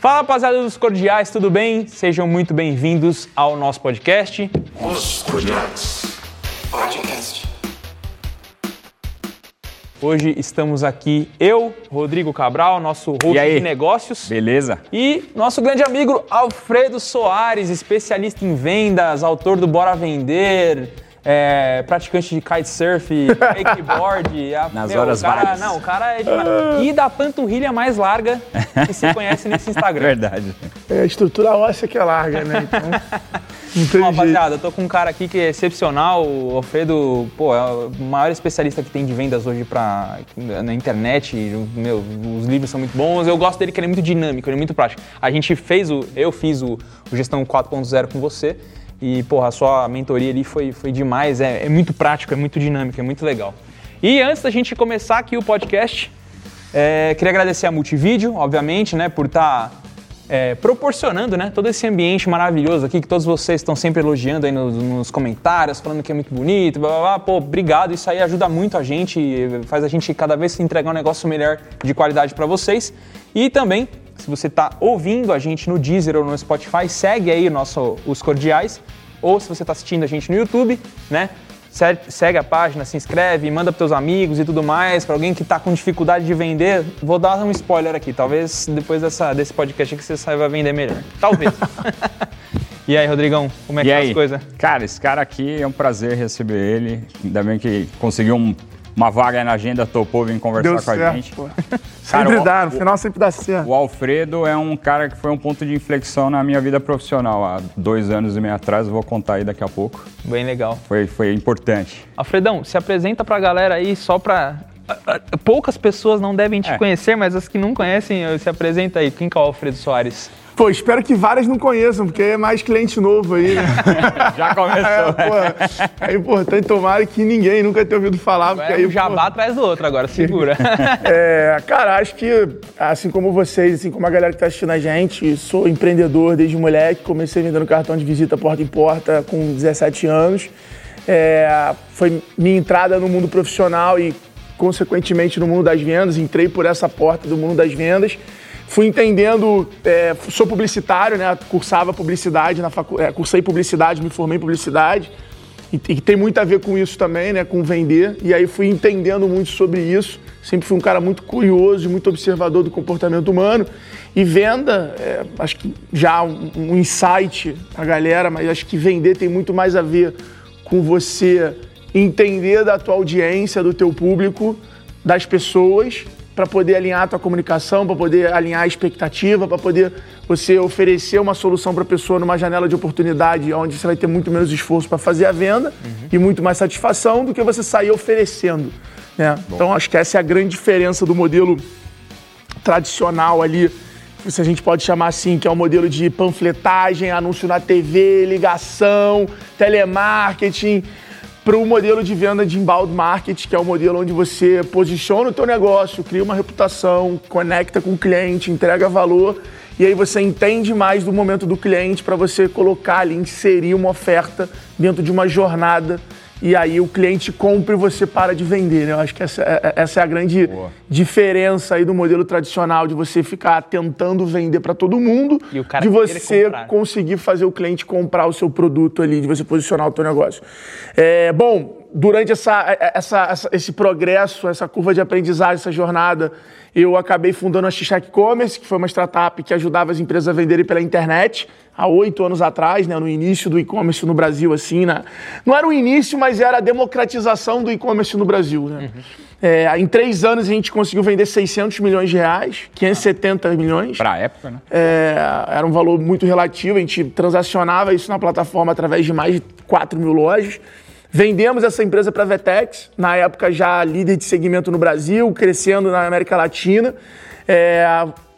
Fala rapaziada dos cordiais, tudo bem? Sejam muito bem-vindos ao nosso podcast. Os Cordiais Podcast. Hoje estamos aqui, eu, Rodrigo Cabral, nosso host de negócios. Beleza? E nosso grande amigo Alfredo Soares, especialista em vendas, autor do Bora Vender, é, praticante de kitesurf, wakeboard. a- Nas meu, horas o cara, vagas. Não, o cara é demais. E da panturrilha mais larga que se conhece nesse Instagram. Verdade. É a estrutura óssea que é larga, né? Então, jeito. rapaziada, eu tô com um cara aqui que é excepcional. O Alfredo, pô, é o maior especialista que tem de vendas hoje pra, na internet. Meu, os livros são muito bons. Eu gosto dele que ele é muito dinâmico, ele é muito prático. A gente fez o. Eu fiz o, o Gestão 4.0 com você. E, porra, a sua mentoria ali foi, foi demais. É, é muito prático, é muito dinâmico, é muito legal. E antes da gente começar aqui o podcast, é, queria agradecer a Multivídeo, obviamente, né, por estar proporcionando né, todo esse ambiente maravilhoso aqui que todos vocês estão sempre elogiando aí nos, nos comentários, falando que é muito bonito, blá, blá, blá. Pô, obrigado, isso aí ajuda muito a gente, faz a gente cada vez entregar um negócio melhor de qualidade para vocês. E também, se você está ouvindo a gente no Deezer ou no Spotify, segue aí o nosso, os cordiais, ou se você está assistindo a gente no YouTube, né? Se- Segue a página, se inscreve, manda para teus amigos e tudo mais. Para alguém que está com dificuldade de vender, vou dar um spoiler aqui. Talvez depois dessa, desse podcast aqui você saiba vender melhor. Talvez. e aí, Rodrigão, como é que E tá aí? as coisas? Cara, esse cara aqui é um prazer receber ele. Ainda bem que conseguiu um- uma vaga aí na agenda, topou vir conversar Deu com certo, a gente. pô. Cara, Sempre o- dá, no o- final sempre dá certo. O Alfredo é um cara que foi um ponto de inflexão na minha vida profissional. Há dois anos e meio atrás, eu vou contar aí daqui a pouco. Bem legal. Foi, foi importante. Alfredão, se apresenta pra galera aí só pra. Poucas pessoas não devem te É. conhecer, mas as que não conhecem, se apresenta aí. Quem que é o Alfredo Soares? Pô, espero que várias não conheçam, porque é mais cliente novo aí, né? Já começou. É, pô, é importante tomar que ninguém nunca tenha ouvido falar, porque É aí, um jabá pô, atrás do outro agora, segura. É, cara, acho que, assim como vocês, assim como a galera que tá assistindo a gente, sou empreendedor desde moleque, comecei vendendo cartão de visita porta em porta com 17 anos. É, foi minha entrada no mundo profissional e, consequentemente, no mundo das vendas. Entrei por essa porta do mundo das vendas. Fui entendendo, é, sou publicitário, né? Cursava publicidade na facu, é, cursei publicidade, me formei em publicidade. E, e tem muito a ver com isso também, né? Com vender. E aí fui entendendo muito sobre isso. Sempre fui um cara muito curioso, muito observador do comportamento humano. E venda, é, acho que já um, um insight pra galera, mas acho que vender tem muito mais a ver com você entender da tua audiência, do teu público, das pessoas, para poder alinhar a tua comunicação, para poder alinhar a expectativa, para poder você oferecer uma solução para a pessoa numa janela de oportunidade onde você vai ter muito menos esforço para fazer a venda e muito mais satisfação do que você sair oferecendo. Né? Então acho que essa é a grande diferença do modelo tradicional ali, se a gente pode chamar assim, que é o modelo de panfletagem, anúncio na TV, ligação, telemarketing, para o modelo de venda de inbound market, que é o modelo onde você posiciona o teu negócio, cria uma reputação, conecta com o cliente, entrega valor e aí você entende mais do momento do cliente para você colocar ali, inserir uma oferta dentro de uma jornada e aí o cliente compra e você para de vender. Né? Eu acho que essa, é- essa é a grande diferença aí do modelo tradicional de você ficar tentando vender para todo mundo, E de você conseguir fazer o cliente comprar o seu produto ali, de você posicionar o teu negócio. É, bom, durante essa, essa- essa- esse progresso, essa curva de aprendizagem, essa jornada, eu acabei fundando a Xixac Commerce, que foi uma startup que ajudava as empresas a venderem pela internet há oito anos atrás, né, no início do e-commerce no Brasil, assim, né? não era o início, mas era a democratização do e-commerce no Brasil, né? É, em três anos a gente conseguiu vender 600 milhões de reais, 570 milhões. Pra época, né? É, era um valor muito relativo, a gente transacionava isso na plataforma através de mais de 4 mil lojas. Vendemos essa empresa para a Vetex, na época já líder de segmento no Brasil, crescendo na América Latina. É,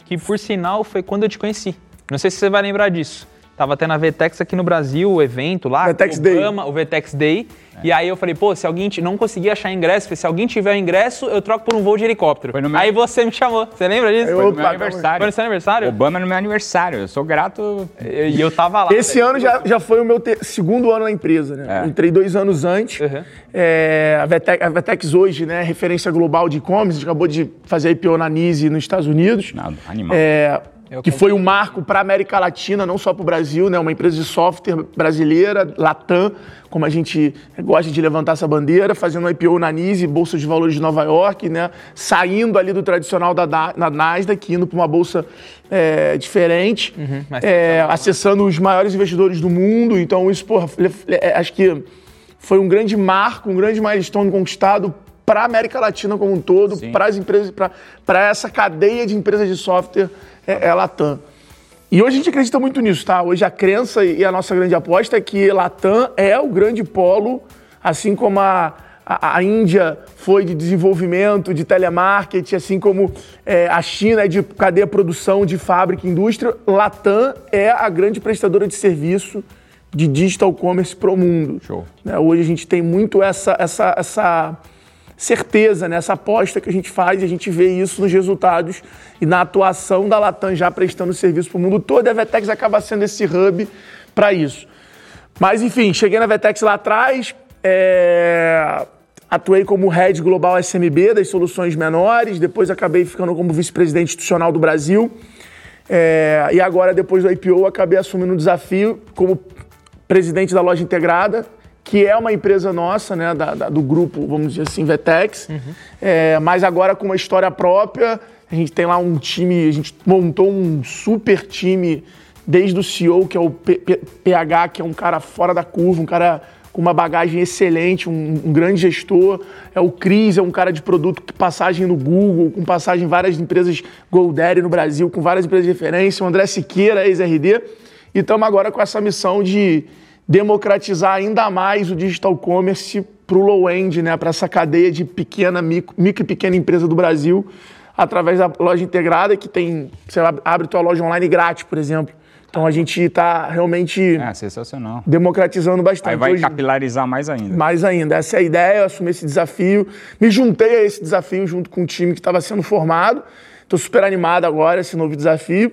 que por sinal foi quando eu te conheci. Não sei se você vai lembrar disso. Tava tendo a VTEX aqui no Brasil, o evento lá, VTEX o Day. Obama, o VTEX Day. E aí eu falei, pô, se alguém t- não conseguir achar ingresso, falei, se alguém tiver o ingresso, eu troco por um voo de helicóptero. Meu- Aí você me chamou. Você lembra disso? Eu- Foi no meu aniversário. Foi no seu aniversário? Obama no meu aniversário. Eu sou grato. E eu tava lá. esse velho. ano já, já foi o meu te- segundo ano na empresa. Né? É. Entrei dois anos antes. Uhum. É, a, Vetex, a Vetex hoje, né, referência global de e-commerce, a gente acabou de fazer a IPO na NISE nos Estados Unidos. Nada, animal. É, Eu que foi um marco para a América Latina, não só para o Brasil, né? Uma empresa de software brasileira, Latam, como a gente gosta de levantar essa bandeira, fazendo um IPO na NISE, Bolsa de Valores de Nova York, né? Saindo ali do tradicional da, da na Nasdaq, indo para uma bolsa é, diferente, mas- é, acessando os maiores investidores do mundo. Então, isso, porra, é, acho que foi um grande marco, um grande milestone conquistado para a América Latina como um todo, para as empresas, para essa cadeia de empresas de software é, é Latam. E hoje a gente acredita muito nisso, tá? Hoje a crença e a nossa grande aposta é que Latam é o grande polo, assim como a, a, a Índia foi de desenvolvimento, de telemarketing, assim como é, a China é de cadeia produção, de fábrica, indústria. Latam é a grande prestadora de serviço de digital commerce para o mundo. Show. né? Hoje a gente tem muito essa, essa, essa certeza, né? essa aposta que a gente faz e a gente vê isso nos resultados e na atuação da Latam já prestando serviço para o mundo todo. E a Vetex acaba sendo esse hub para isso. Mas enfim, cheguei na Vetex lá atrás, é, atuei como head global SMB das soluções menores, depois acabei ficando como vice-presidente institucional do Brasil. É, e agora, depois do IPO, acabei assumindo um desafio como presidente da loja integrada, que é uma empresa nossa, né, da- da- do grupo, vamos dizer assim, Vetex, É, mas agora com uma história própria. A gente tem lá um time, a gente montou um super time, desde o CEO, que é o PH, que é um cara fora da curva, um cara com uma bagagem excelente, um, um grande gestor. É o Cris, é um cara de produto com passagem no Google, com passagem em várias empresas GoDaddy no Brasil, com várias empresas de referência. O André Siqueira, ex-RD. E estamos agora com essa missão de democratizar ainda mais o digital commerce para o low-end, né? para essa cadeia de pequena, micro, micro e pequena empresa do Brasil, através da loja integrada, que tem, você abre tua loja online grátis, por exemplo. Então a gente está realmente É, sensacional. democratizando bastante. Aí vai Hoje- capilarizar mais ainda. mais ainda. Essa é a ideia, eu assumi esse desafio. Me juntei a esse desafio junto com o time que estava sendo formado. Estou super animado agora, esse novo desafio.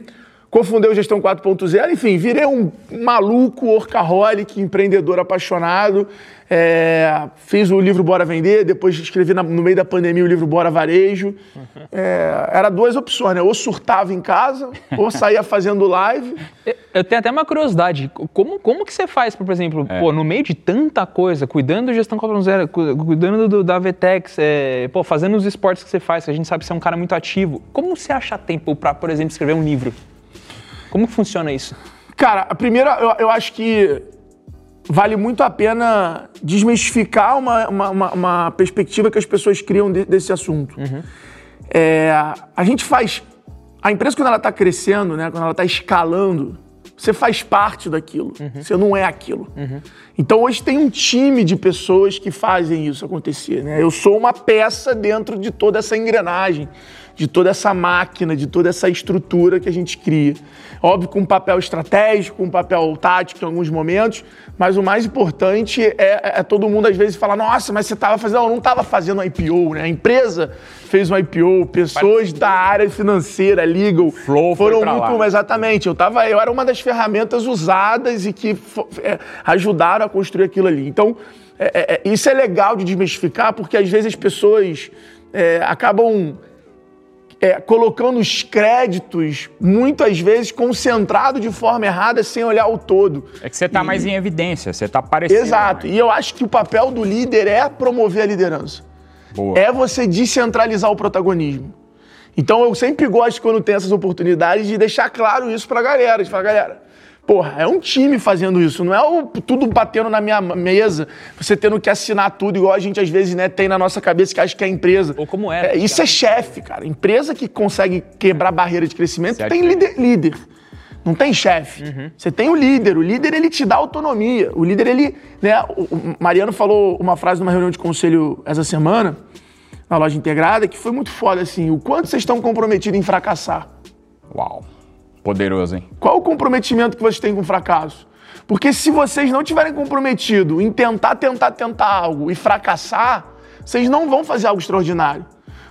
Cofundei o Gestão 4.0, enfim, virei um maluco, workaholic, empreendedor apaixonado. É, fiz o livro Bora Vender, depois escrevi na- no meio da pandemia o livro Bora Varejo. É, era duas opções, né? Ou surtava em casa, ou saía fazendo live. Eu- tenho até uma curiosidade. Como, como que você faz, por exemplo, É. pô, no meio de tanta coisa, cuidando do gestão 4.0, cu- cuidando do- da Vetex, é, pô, fazendo os esportes que você faz, que a gente sabe que você é um cara muito ativo. Como você acha tempo para, por exemplo, escrever um livro? Como que funciona isso? Cara, a primeira, eu, eu acho que vale muito a pena desmistificar uma, uma, uma- uma perspectiva que as pessoas criam de- desse assunto. É, a gente faz. A empresa, quando ela está crescendo, né, quando ela está escalando, você faz parte daquilo. Você não é aquilo. Então hoje tem um time de pessoas que fazem isso acontecer. Né? Eu sou uma peça dentro de toda essa engrenagem, de toda essa máquina, de toda essa estrutura que a gente cria. Óbvio, com um papel estratégico, um papel tático em alguns momentos, mas o mais importante é, é todo mundo às vezes falar: nossa, mas você estava fazendo. Não, não estava fazendo um IPO, né? A empresa fez um IPO, pessoas da área financeira, legal, Flow foram pra lá. muito. Exatamente, eu, tava, eu era uma das ferramentas usadas e que é, ajudaram a construir aquilo ali. Então, é, é, é, isso é legal de desmistificar, porque às vezes as pessoas é, acabam é, colocando os créditos, muitas vezes concentrado de forma errada, sem olhar o todo. É que você tá mais em evidência, você tá aparecendo. Exato. mais. E eu acho que o papel do líder é promover a liderança. Boa. É você descentralizar o protagonismo. Então eu sempre gosto, quando tem essas oportunidades, de deixar claro isso pra galera. De falar, galera, porra, é um time fazendo isso, não é o, tudo batendo na minha mesa, você tendo que assinar tudo, igual a gente às vezes né, tem na nossa cabeça que acha que é empresa. Ou como era, É, isso é chefe, cara. Empresa que consegue quebrar barreira de crescimento Certo. tem líder. líder. Não tem chefe. Você tem o líder. O líder, ele te dá autonomia. O líder, ele... Né, o Mariano falou uma frase numa reunião de conselho essa semana, na loja integrada, que foi muito foda, assim. O quanto vocês estão comprometidos em fracassar? Uau. Poderoso, hein? Qual o comprometimento que vocês têm com o fracasso? Porque se vocês não tiverem comprometido em tentar, tentar, tentar algo e fracassar, vocês não vão fazer algo extraordinário.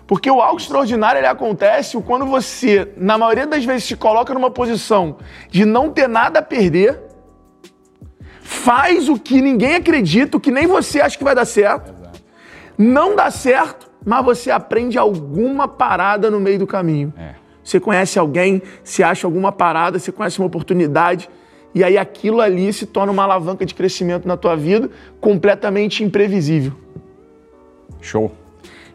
Porque o algo extraordinário ele acontece quando você, na maioria das vezes, se coloca numa posição de não ter nada a perder, faz o que ninguém acredita, o que nem você acha que vai dar certo, não dá certo, mas você aprende alguma parada no meio do caminho. É. você conhece alguém, você acha alguma parada, você conhece uma oportunidade, e aí aquilo ali se torna uma alavanca de crescimento na tua vida completamente imprevisível. Show.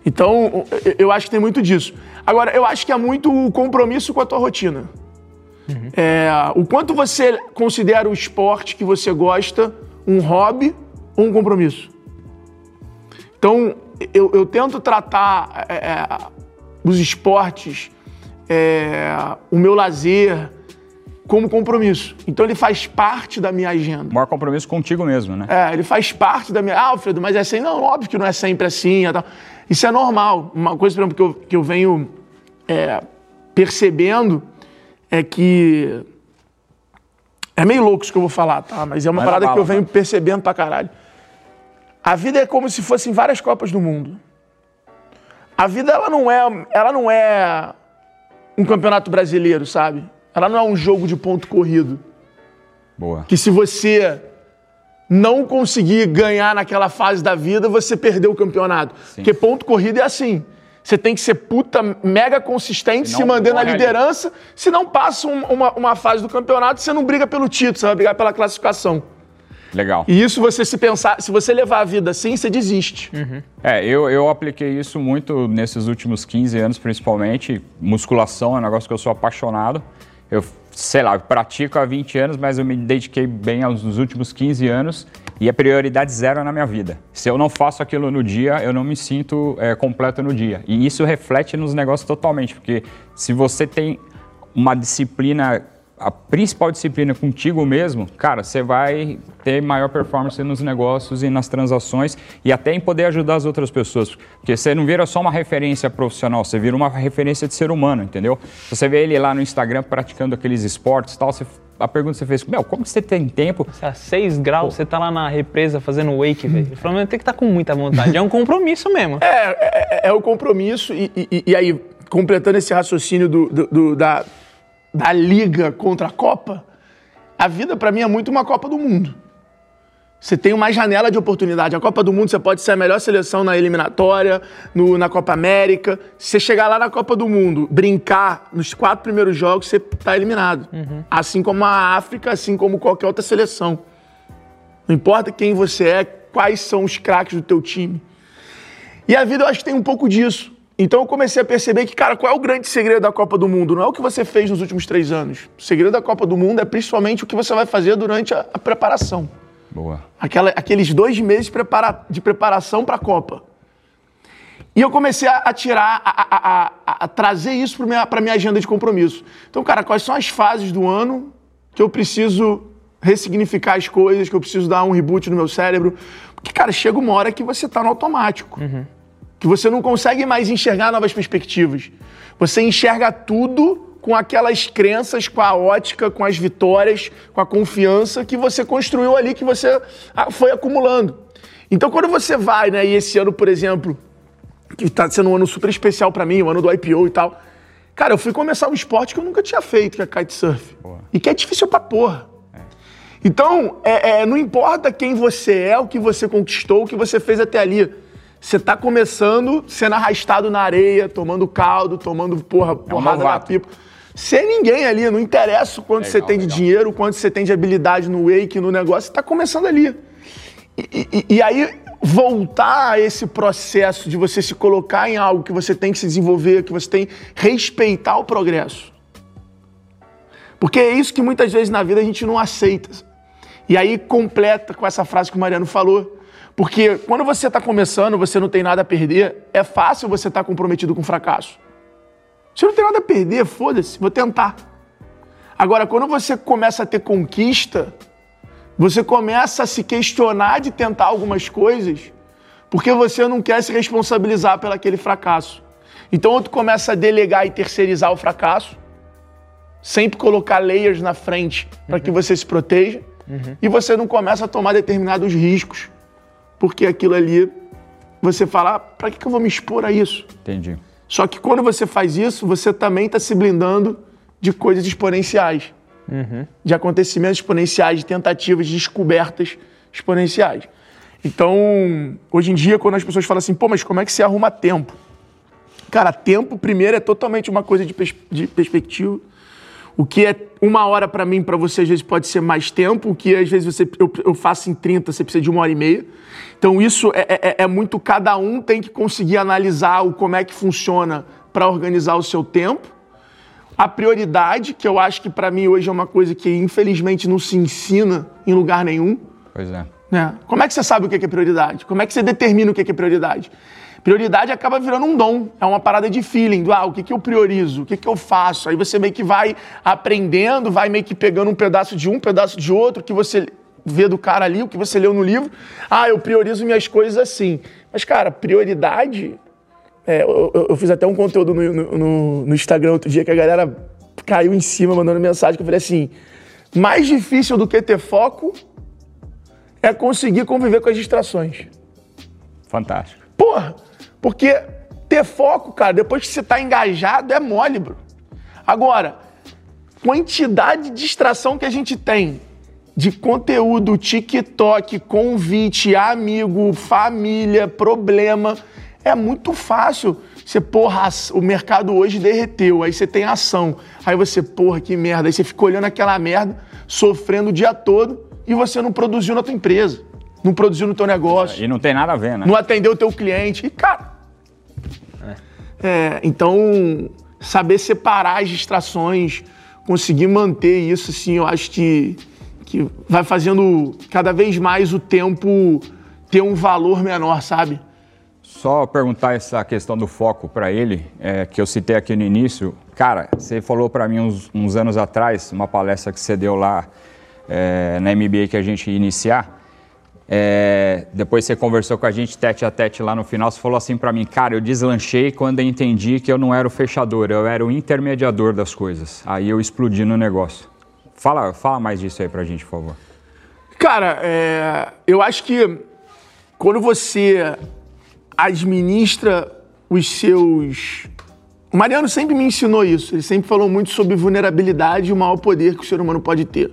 Então, eu- acho que tem muito disso. Agora, eu acho que é muito o compromisso com a tua rotina. É, o quanto você considera o esporte que você gosta um hobby ou um compromisso? Então, eu, eu tento tratar é, é, os esportes, é, o meu lazer, como compromisso. Então, ele faz parte da minha agenda. O maior compromisso contigo mesmo, né? É, ele faz parte da minha. Ah, Alfredo, mas é assim? Não, óbvio que não é sempre assim. tal. Isso é normal. Uma coisa, por exemplo, que eu, que eu venho é, percebendo é que. É meio louco isso que eu vou falar, tá? Mas é uma na parada bala, que eu venho mano. percebendo pra caralho. A vida é como se fossem várias Copas do Mundo. A vida, ela não é, ela não é um campeonato brasileiro, sabe? Ela não é um jogo de ponto corrido Boa. que se você não conseguir ganhar naquela fase da vida, você perdeu o campeonato. Porque ponto corrido é assim. Você tem que ser puta mega consistente, Senão se manter na morre ali. liderança. Se não passa um- uma, uma fase do campeonato, você não briga pelo título, você vai brigar pela classificação. Legal. E isso você se pensar, se você levar a vida assim, você desiste. É, eu, eu apliquei isso muito nesses últimos 15 anos, principalmente. Musculação é um negócio que eu sou apaixonado. Eu, sei lá, eu pratico há 20 anos, mas eu me dediquei bem aos nos últimos 15 anos e é prioridade zero na minha vida. Se eu não faço aquilo no dia, eu não me sinto é, completo no dia. E isso reflete nos negócios totalmente, porque se você tem uma disciplina, a principal disciplina contigo mesmo, cara, você vai ter maior performance nos negócios e nas transações e até em poder ajudar as outras pessoas. Porque você não vira só uma referência profissional, você vira uma referência de ser humano, entendeu? Você vê ele lá no Instagram praticando aqueles esportes e tal, você- a pergunta que você fez, meu, como que você tem tempo? A 6 graus, você tá lá na represa fazendo wake, velho. Ele falou, mas tem que estar com muita vontade. É um compromisso mesmo. É, é, é o compromisso, e, e- e aí, completando esse raciocínio do, do- do- da, da liga contra a Copa, a vida pra mim é muito uma Copa do Mundo. Você tem uma janela de oportunidade. A Copa do Mundo você pode ser a melhor seleção na eliminatória, no- na Copa América. Se você chegar lá na Copa do Mundo, brincar nos quatro primeiros jogos, você tá eliminado. Assim como a África, assim como qualquer outra seleção. Não importa quem você é, quais são os craques do teu time. E a vida eu acho que tem um pouco disso. Então eu comecei a perceber que, cara, qual é o grande segredo da Copa do Mundo? Não é o que você fez nos últimos três anos. O segredo da Copa do Mundo é principalmente o que você vai fazer durante a, a preparação. Boa. Aquela- aqueles dois meses de, prepara- de preparação para a Copa. E eu comecei a, a tirar, a, a- trazer isso para minha, pra minha agenda de compromisso. Então, cara, quais são as fases do ano que eu preciso ressignificar as coisas, que eu preciso dar um reboot no meu cérebro? Porque, cara, chega uma hora que você tá no automático. Que você não consegue mais enxergar novas perspectivas. Você enxerga tudo com aquelas crenças, com a ótica, com as vitórias, com a confiança que você construiu ali, que você ah, foi acumulando. Então, quando você vai, né, e esse ano, por exemplo, que tá sendo um ano super especial pra mim, o ano do IPO e tal. Cara, eu fui começar um esporte que eu nunca tinha feito, que é kitesurf. E que é difícil pra porra. Então, é, é, não importa quem você é, o que você conquistou, o que você fez até ali. Você tá começando sendo arrastado na areia, tomando caldo, tomando porra, porrada na novato. pipa. Sem ninguém ali, não interessa o quanto você Legal, tem de legal. dinheiro, o quanto você tem de habilidade no wake, no negócio, você tá começando ali. E, e- e aí, voltar a esse processo de você se colocar em algo que você tem que se desenvolver, que você tem que respeitar o progresso. Porque é isso que muitas vezes na vida a gente não aceita. E aí completa com essa frase que o Mariano falou. Porque quando você está começando, você não tem nada a perder, é fácil você estar comprometido com o fracasso. Você não tem nada a perder, foda-se, vou tentar. Agora, quando você começa a ter conquista, você começa a se questionar de tentar algumas coisas, porque você não quer se responsabilizar pelo aquele fracasso. Então, ou tu começa a delegar e terceirizar o fracasso, sempre colocar layers na frente para que você se proteja, e você não começa a tomar determinados riscos, porque aquilo ali, você fala, ah, para que que eu vou me expor a isso? Entendi. Só que quando você faz isso, você também está se blindando de coisas exponenciais. De acontecimentos exponenciais, de tentativas, de descobertas exponenciais. Então, hoje em dia, quando as pessoas falam assim, pô, mas como é que você arruma tempo? Cara, tempo, primeiro, é totalmente uma coisa de, pers de perspectiva. O que é uma hora para mim, para você, às vezes pode ser mais tempo. O que às vezes você, eu, eu faço em 30, você precisa de uma hora e meia. Então, isso é, é, é muito. Cada um tem que conseguir analisar o, como é que funciona para organizar o seu tempo. A prioridade, que eu acho que para mim hoje é uma coisa que infelizmente não se ensina em lugar nenhum. Pois é. Né? Como é que você sabe o que é prioridade? Como é que você determina o que é prioridade? Prioridade acaba virando um dom, é uma parada de feeling, do ah, o que, que eu priorizo, o que, que eu faço. Aí você meio que vai aprendendo, vai meio que pegando um pedaço de um, um pedaço de outro, que você vê do cara ali, o que você leu no livro. Ah, eu priorizo minhas coisas assim. Mas, cara, prioridade. É, eu, eu, fiz até um conteúdo no, no, no Instagram outro dia que a galera caiu em cima mandando mensagem que eu falei assim: mais difícil do que ter foco é conseguir conviver com as distrações. Fantástico. Porra! Porque ter foco, cara, depois que você está engajado, é mole, bro. Agora, quantidade de distração que a gente tem de conteúdo, TikTok, convite, amigo, família, problema, é muito fácil. Você, porra, o mercado hoje derreteu, aí você tem ação. Aí você, porra, que merda. Aí você fica olhando aquela merda, sofrendo o dia todo e você não produziu na tua empresa, não produziu no teu negócio. E não tem nada a ver, né? Não atendeu o teu cliente. E, cara, é, então, saber separar as distrações, conseguir manter isso, assim, eu acho que, que vai fazendo cada vez mais o tempo ter um valor menor, sabe? Só perguntar essa questão do foco para ele, é, que eu citei aqui no início. Cara, você falou para mim uns, uns, anos atrás, uma palestra que você deu lá é, na MBA que a gente ia iniciar, é, depois você conversou com a gente tete a tete lá no final, você falou assim para mim, cara, eu deslanchei quando eu entendi que eu não era o fechador, eu era o intermediador das coisas. Aí eu explodi no negócio. Fala, fala mais disso aí pra gente, por favor. Cara, é, eu acho que quando você administra os seus. O Mariano sempre me ensinou isso, ele sempre falou muito sobre vulnerabilidade e o maior poder que o ser humano pode ter.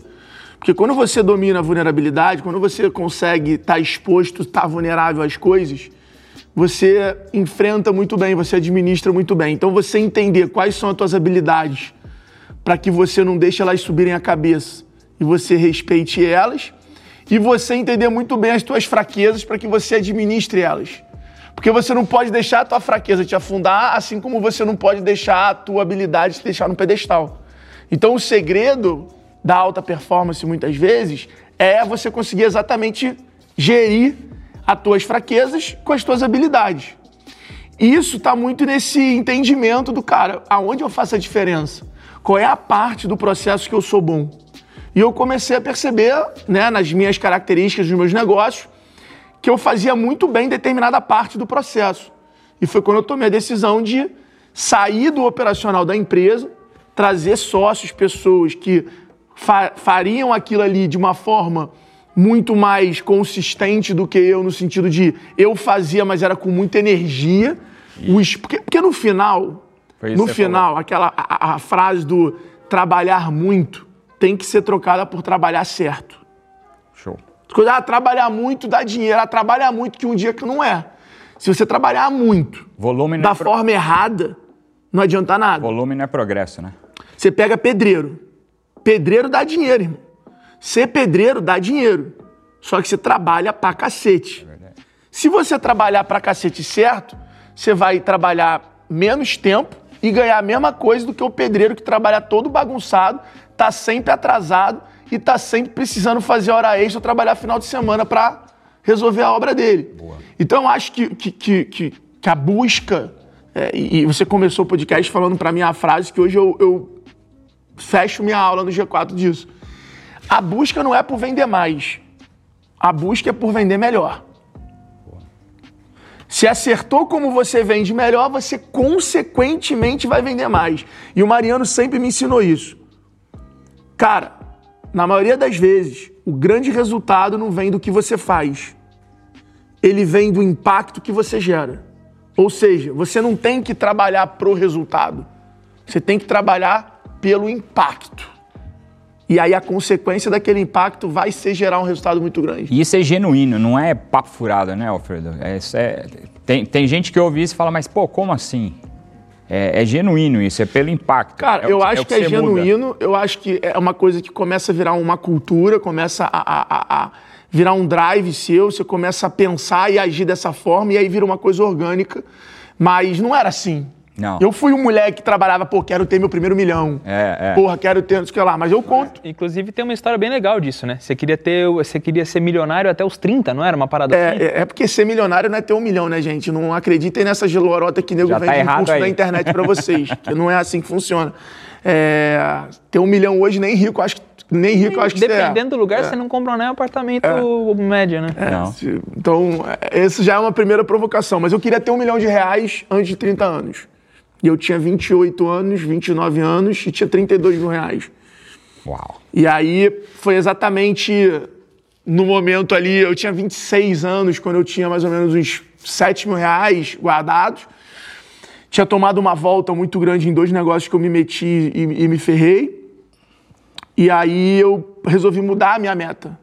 Porque quando você domina a vulnerabilidade, quando você consegue estar tá exposto, estar tá vulnerável às coisas, você enfrenta muito bem, você administra muito bem. Então você entender quais são as suas habilidades para que você não deixe elas subirem a cabeça e você respeite elas, e você entender muito bem as suas fraquezas para que você administre elas. Porque você não pode deixar a tua fraqueza te afundar, assim como você não pode deixar a tua habilidade te deixar no pedestal. Então o segredo da alta performance muitas vezes é você conseguir exatamente gerir as tuas fraquezas com as tuas habilidades. Isso está muito nesse entendimento do cara, aonde eu faço a diferença? Qual é a parte do processo que eu sou bom? E eu comecei a perceber, né, nas minhas características dos meus negócios, que eu fazia muito bem determinada parte do processo. E foi quando eu tomei a decisão de sair do operacional da empresa, trazer sócios, pessoas que fa fariam aquilo ali de uma forma muito mais consistente do que eu, no sentido de eu fazia, mas era com muita energia. Os, porque, porque, no final, no final, falou. aquela a, a, frase do trabalhar muito tem que ser trocada por trabalhar certo. Show. Ah, trabalhar muito dá dinheiro, ah, trabalhar muito que um dia que não é. Se você trabalhar muito Volume da é forma pro... errada, não adianta nada. Volume não é progresso, né? Você pega pedreiro. Pedreiro dá dinheiro, irmão. Ser pedreiro dá dinheiro. Só que você trabalha pra cacete. É Se você trabalhar pra cacete certo, você vai trabalhar menos tempo e ganhar a mesma coisa do que o pedreiro que trabalha todo bagunçado, tá sempre atrasado e tá sempre precisando fazer hora extra ou trabalhar final de semana para resolver a obra dele. Boa. Então eu acho que, que, que, que, que a busca, é, e você começou o podcast falando para mim a frase que hoje eu, eu fecho minha aula no G4 disso. A busca não é por vender mais. A busca é por vender melhor. Se acertou como você vende melhor, você consequentemente vai vender mais. E o Mariano sempre me ensinou isso. Cara, na maioria das vezes, o grande resultado não vem do que você faz. Ele vem do impacto que você gera. Ou seja, você não tem que trabalhar pro resultado. Você tem que trabalhar pelo impacto. E aí a consequência daquele impacto vai ser gerar um resultado muito grande. E isso é genuíno, não é papo furado, né, Alfredo? É, é, tem, tem gente que ouve isso e fala, mas pô, como assim? é, é genuíno isso, é pelo impacto. Cara, É eu que- acho o que, é você muda. genuíno, eu acho que é uma coisa que começa a virar uma cultura, começa a, a- a- a virar um drive seu, você começa a pensar e agir dessa forma, e aí vira uma coisa orgânica. Mas não era assim. Não. Eu fui um moleque que trabalhava, pô, quero ter meu primeiro milhão. É, é. Porra, quero ter, não sei o que lá. Mas eu conto. Inclusive tem uma história bem legal disso, né? Você queria ter, você queria ser milionário até os 30, não era uma parada assim? É, é- é porque ser milionário não é ter um milhão, né, gente? Não acreditem nessa gelorota que nego Já tá vende um errado curso aí. na internet pra vocês. que não é assim que funciona. É, ter um milhão hoje, nem rico, acho que, nem rico eu acho que você é. Dependendo do lugar, você não compra nem um apartamento médio, né? Então, é, esse já é uma primeira provocação. Mas eu queria ter um milhão de reais antes de 30 anos. E eu tinha 28 anos, 29 anos e tinha 32 mil reais. Uau. E aí foi exatamente no momento ali, eu tinha 26 anos, quando eu tinha mais ou menos uns 7 mil reais guardados. Tinha tomado uma volta muito grande em dois negócios que eu me meti e, e me ferrei. E aí eu resolvi mudar a minha meta.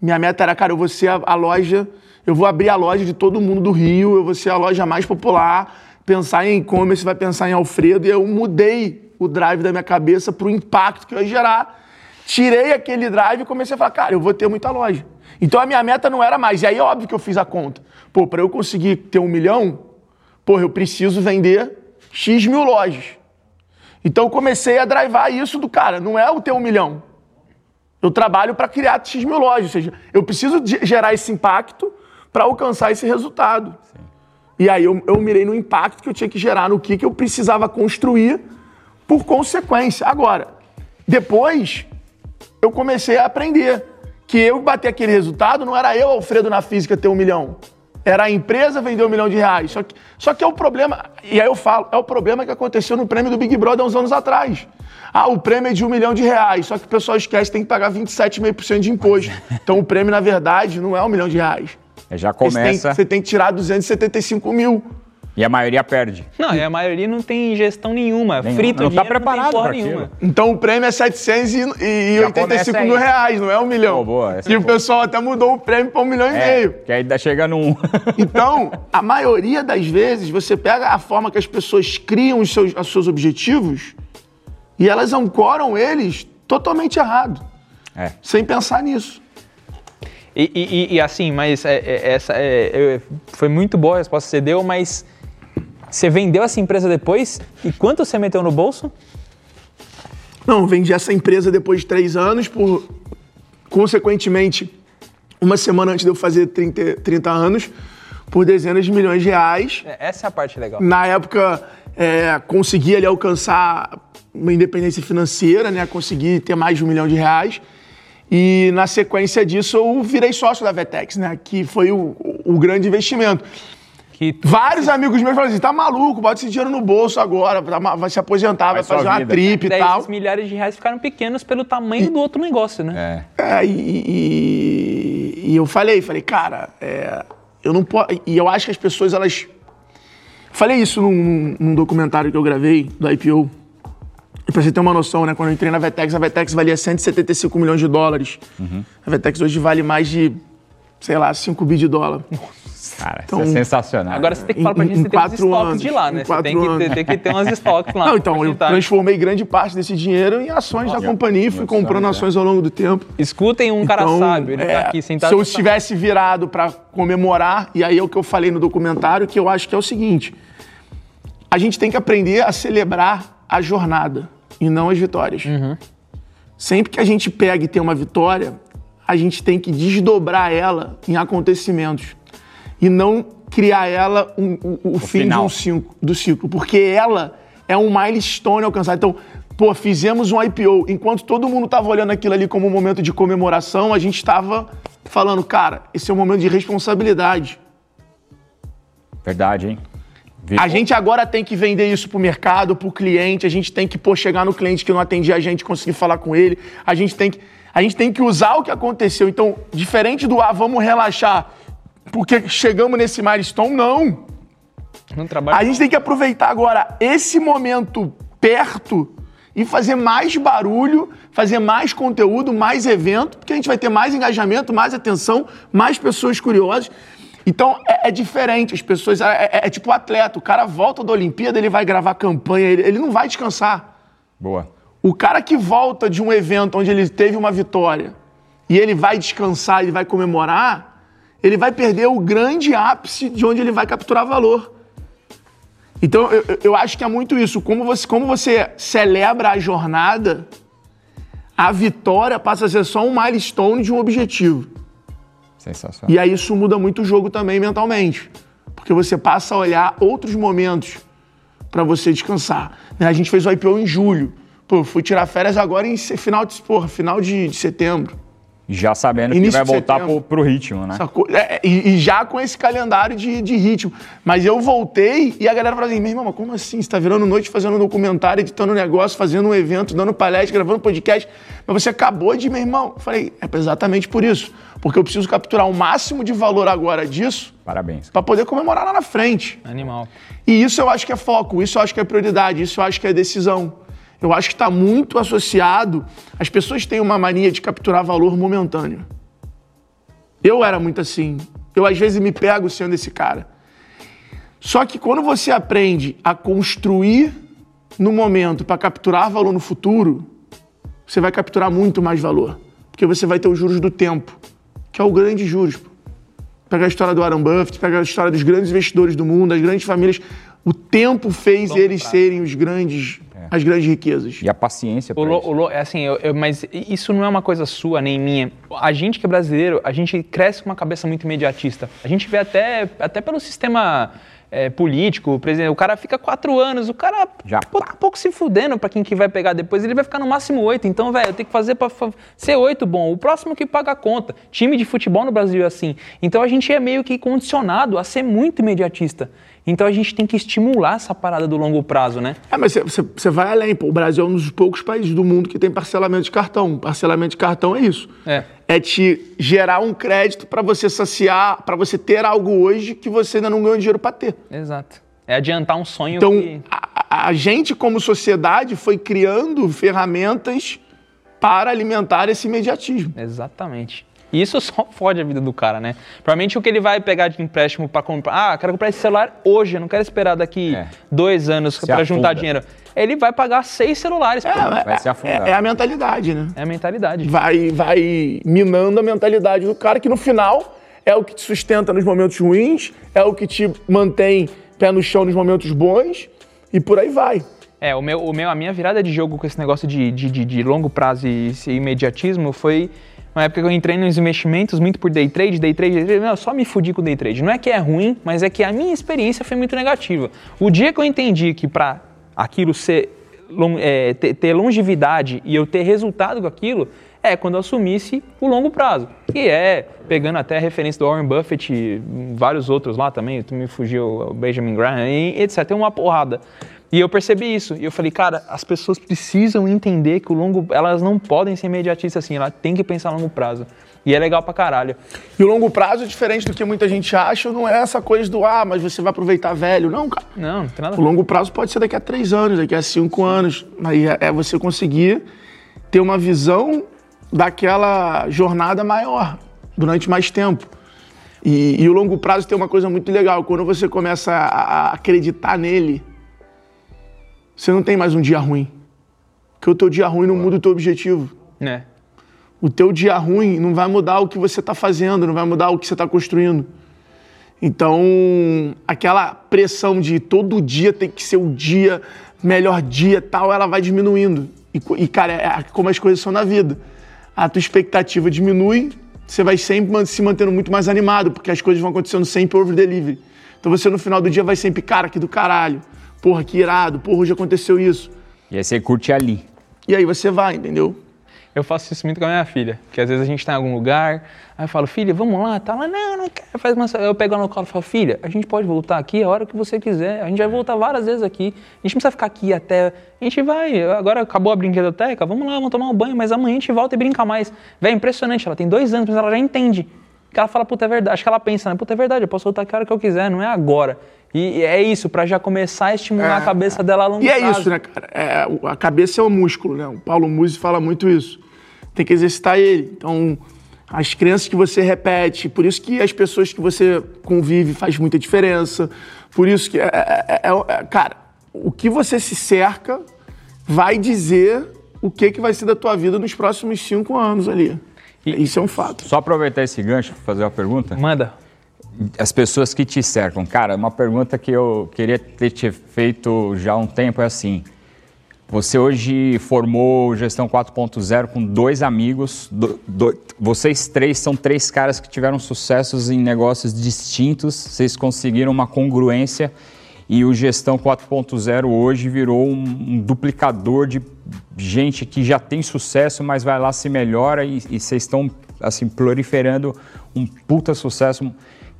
Minha meta era, cara, eu vou ser a, a loja, eu vou abrir a loja de todo mundo do Rio, eu vou ser a loja mais popular, pensar em e-commerce, vai pensar em Alfredo, e eu mudei o drive da minha cabeça para o impacto que eu ia gerar. Tirei aquele drive e comecei a falar, cara, eu vou ter muita loja. Então a minha meta não era mais. E aí é óbvio que eu fiz a conta. Pô, para eu conseguir ter um milhão, porra, eu preciso vender X mil lojas. Então eu comecei a drivar isso do cara, não é o ter um milhão. Eu trabalho para criar X mil lojas, ou seja, eu preciso gerar esse impacto para alcançar esse resultado. E aí eu, eu mirei no impacto que eu tinha que gerar, no que, que eu precisava construir por consequência. Agora, depois eu comecei a aprender que eu bater aquele resultado não era eu, Alfredo, na física, ter um milhão. Era a empresa vender um milhão de reais. Só que, só que é o problema, e aí eu falo, é o problema que aconteceu no prêmio do Big Brother uns anos atrás. Ah, o prêmio é de um milhão de reais, só que o pessoal esquece que tem que pagar 27,5% de imposto. Então o prêmio, na verdade, não é um milhão de reais. É, Já Porque Você tem, começa você tem que tirar 275 mil. e a maioria perde. Não, e a maioria não tem gestão nenhuma. Nenhuma. Frito Não tá dinheiro, preparado não aquilo. nenhuma. Então o prêmio é 785 começa mil reais, não é um milhão. Pô, boa, e é o boa. pessoal até mudou o prêmio para um milhão e É, meio. que aí dá chega num. Então, a maioria das vezes, você pega a forma que as pessoas criam os seus, os seus objetivos e elas ancoram eles totalmente errado, é. sem pensar nisso. E, e- e- assim, mas é- é- essa é- é- foi muito boa a resposta que você deu, mas você vendeu essa empresa depois e quanto você meteu no bolso? Não, vendi essa empresa depois de três anos, por consequentemente, uma semana antes de eu fazer 30, 30 anos, por dezenas de milhões de reais. É, Essa é a parte legal. Na época, é, consegui ali alcançar uma independência financeira, né? Consegui ter mais de um milhão de reais. E na sequência disso, eu virei sócio da Vetex, né? Que foi o, o grande investimento. Que Vários amigos meus falaram assim: tá maluco, bota esse dinheiro no bolso agora, vai se aposentar, vai, Vai fazer uma vida. trip e 10 tal. milhares de reais ficaram pequenos pelo tamanho do outro negócio, né? É. É, e, e- e eu falei, falei, cara, é, eu não posso. E eu acho que as pessoas, elas. Falei isso num, num- num documentário que eu gravei do IPO. E pra você ter uma noção, né? Quando eu entrei na Vetex, a Vetex valia 175 milhões de dólares. A Vetex hoje vale mais de, sei lá, 5 bi de dólar. Cara, Então, isso é sensacional. Agora você tem que falar pra Em- gente você tem uns estoques anos, de lá, né? Você tem que, ter, tem que ter uns estoques lá. Não, então, eu transformei grande parte desse dinheiro em ações da companhia e fui comprando é. ações ao longo do tempo. Escutem um cara Então, sábio, ele é, tá aqui sentado. Se eu estivesse virado para comemorar, e aí é o que eu falei no documentário, que eu acho que é o seguinte: a gente tem que aprender a celebrar a jornada e não as vitórias. Sempre que a gente pega e tem uma vitória, a gente tem que desdobrar ela em acontecimentos e não criar ela um- o, o fim final. de um ciclo, do ciclo, porque ela é um milestone alcançado. Então, pô, fizemos um IPO. Enquanto todo mundo estava olhando aquilo ali como um momento de comemoração, a gente estava falando, cara, esse é um momento de responsabilidade. Verdade, hein? A gente agora tem que vender isso pro mercado, pro cliente, a gente tem que pô, chegar no cliente que não atendia a gente, conseguir falar com ele, a gente tem que, a gente tem que usar o que aconteceu. Então, diferente do ah, vamos relaxar, porque chegamos nesse milestone, não. Não trabalha. A gente tem que aproveitar agora esse momento perto e fazer mais barulho, fazer mais conteúdo, mais evento, porque a gente vai ter mais engajamento, mais atenção, mais pessoas curiosas. Então é, é diferente, as pessoas. É, é, é tipo atleta, o cara volta da Olimpíada, ele vai gravar campanha, ele, ele não vai descansar. Boa. O cara que volta de um evento onde ele teve uma vitória e ele vai descansar, ele vai comemorar, ele vai perder o grande ápice de onde ele vai capturar valor. Então eu, eu acho que é muito isso. Como você, como você celebra a jornada, a vitória passa a ser só um milestone de um objetivo. Sensacional. E aí isso muda muito o jogo também mentalmente. Porque você passa a olhar outros momentos para você descansar. Né, a gente fez o IPO em julho. Pô, fui tirar férias agora em final de, porra, final de, de setembro. Já sabendo Início que vai voltar pro, pro ritmo, né? Sacou? É, e, e já com esse calendário de, de ritmo. Mas eu voltei e a galera falou assim: meu irmão, mas como assim? Você tá virando noite fazendo um documentário, editando um negócio, fazendo um evento, dando palestra, gravando podcast. Mas você acabou de, meu irmão. Eu falei: é exatamente por isso. Porque eu preciso capturar o máximo de valor agora disso Parabéns. para poder comemorar lá na frente. Animal. E isso eu acho que é foco, isso eu acho que é prioridade, isso eu acho que é decisão. Eu acho que está muito associado. As pessoas têm uma mania de capturar valor momentâneo. Eu era muito assim. Eu às vezes me pego sendo esse cara. Só que quando você aprende a construir no momento para capturar valor no futuro, você vai capturar muito mais valor. Porque você vai ter os juros do tempo, que é o grande juros. Pega a história do Warren Buffett, pega a história dos grandes investidores do mundo, das grandes famílias. O tempo fez eles serem os grandes, as grandes riquezas. E a paciência O lo, isso. o lo- é assim, eu- eu- mas isso não é uma coisa sua nem minha. A gente que é brasileiro, a gente cresce com uma cabeça muito imediatista. A gente vê até, até pelo sistema é, político, por exemplo, o cara fica quatro anos, o cara Já, pô, tá um pouco se fudendo pra quem que vai pegar depois, ele vai ficar no máximo oito. Então, velho, eu tenho que fazer pra fa- ser oito bom. O próximo que paga a conta. Time de futebol no Brasil é assim. Então a gente é meio que condicionado a ser muito imediatista. Então a gente tem que estimular essa parada do longo prazo, né? É, mas você- vai além, pô. O Brasil é um dos poucos países do mundo que tem parcelamento de cartão. Parcelamento de cartão é isso. É. É te gerar um crédito para você saciar, para você ter algo hoje que você ainda não ganhou dinheiro para ter. Exato. É adiantar um sonho Então, que... a, a gente, como sociedade, foi criando ferramentas para alimentar esse imediatismo. Exatamente. E isso só fode a vida do cara, né? Provavelmente o que ele vai pegar de empréstimo pra comprar. Ah, quero comprar esse celular hoje, eu não quero esperar daqui É. dois anos pra juntar dinheiro. Ele vai pagar seis celulares. Vai é, se afundar. é- é a mentalidade, né? É a mentalidade. vai, vai minando a mentalidade do cara, que no final é o que te sustenta nos momentos ruins, é o que te mantém pé no chão nos momentos bons e por aí vai. É, o meu, o meu, a minha virada de jogo com esse negócio de, de, de, de longo prazo e esse imediatismo foi uma época que eu entrei nos investimentos muito por day trade, day trade, day trade. Eu só me fudi com day trade. Não é que é ruim, mas é que a minha experiência foi muito negativa. O dia que eu entendi que para aquilo ser é, ter, longevidade e eu ter resultado com aquilo, é quando eu assumisse o longo prazo. Que é, pegando até a referência do Warren Buffett e vários outros lá também, tu me fugiu, o Benjamin Graham, etc. Tem uma porrada. E eu percebi isso. E eu falei, cara, as pessoas precisam entender que o longo. Elas não podem ser imediatistas assim, elas têm que pensar a longo prazo. E é legal pra caralho. E o longo prazo, diferente do que muita gente acha, não é essa coisa do ah, mas você vai aproveitar velho. Não, cara. Não, não tem nada O longo prazo pode ser daqui a três anos, daqui a cinco anos. Aí é é você conseguir ter uma visão daquela jornada maior, durante mais tempo. E, e o longo prazo tem uma coisa muito legal. Quando você começa a, a acreditar nele, você não tem mais um dia ruim. Porque o teu dia ruim não muda o teu objetivo. É. O teu dia ruim não vai mudar o que você está fazendo, não vai mudar o que você está construindo. Então, aquela pressão de todo dia tem que ser o dia, melhor dia tal, ela vai diminuindo. E, e, cara, é como as coisas são na vida. A tua expectativa diminui, você vai sempre se mantendo muito mais animado, porque as coisas vão acontecendo sempre over delivery. Então você no final do dia vai sempre, cara, que do caralho. Porra, que irado. Porra, hoje aconteceu isso. E aí você curte ali. E aí você vai, entendeu? Eu faço isso muito com a minha filha, que às vezes a gente tá em algum lugar, aí eu falo, filha, vamos lá, tá lá, não, não quero, faz uma... Eu pego ela no colo e falo, filha, a gente pode voltar aqui a hora que você quiser, a gente vai voltar várias vezes aqui, a gente não precisa ficar aqui até, a gente vai, agora acabou a brinquedoteca, vamos lá, vamos tomar um banho, mas amanhã a gente volta e brinca mais. Véi, é impressionante, ela tem dois anos, mas ela já entende, que ela fala, puta, é verdade, acho que ela pensa, né, puta, é verdade, eu posso voltar aqui a hora que eu quiser, não é agora. E é isso, pra já começar a estimular a cabeça dela a longo E é prazo. isso, né, cara? É, a cabeça é um músculo, né? O Paulo Musi fala muito isso. Tem que exercitar ele. Então, as crenças que você repete, por isso que as pessoas que você convive faz muita diferença, por isso que, é, é, é, é cara, o que você se cerca vai dizer o que, que vai ser da tua vida nos próximos cinco anos ali. E, isso é um fato. Só aproveitar esse gancho para fazer uma pergunta. Manda. As pessoas que te cercam. Cara, uma pergunta que eu queria ter te feito já há um tempo é assim. Você hoje formou Gestão 4.0 com dois amigos. Do, do, vocês três são três caras que tiveram sucessos em negócios distintos. Vocês conseguiram uma congruência e o Gestão 4.0 hoje virou um, um, duplicador de gente que já tem sucesso, mas vai lá se melhora e, e vocês estão assim proliferando um puta sucesso.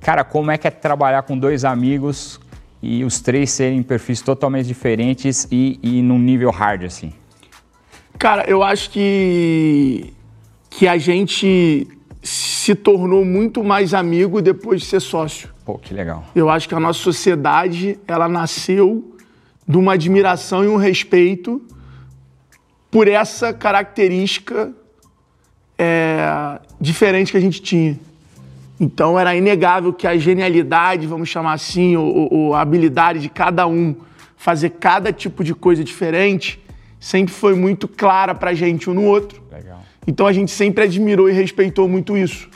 Cara, como é que é trabalhar com dois amigos e os três serem perfis totalmente diferentes e, e num nível hard, assim? Cara, eu acho que, que a gente se tornou muito mais amigo depois de ser sócio. Pô, que legal. Eu acho que a nossa sociedade, ela nasceu de uma admiração e um respeito por essa característica é, diferente que a gente tinha. Então era inegável que a genialidade, vamos chamar assim, ou, ou a habilidade de cada um fazer cada tipo de coisa diferente sempre foi muito clara pra gente um no outro. Legal. Então a gente sempre admirou e respeitou muito isso.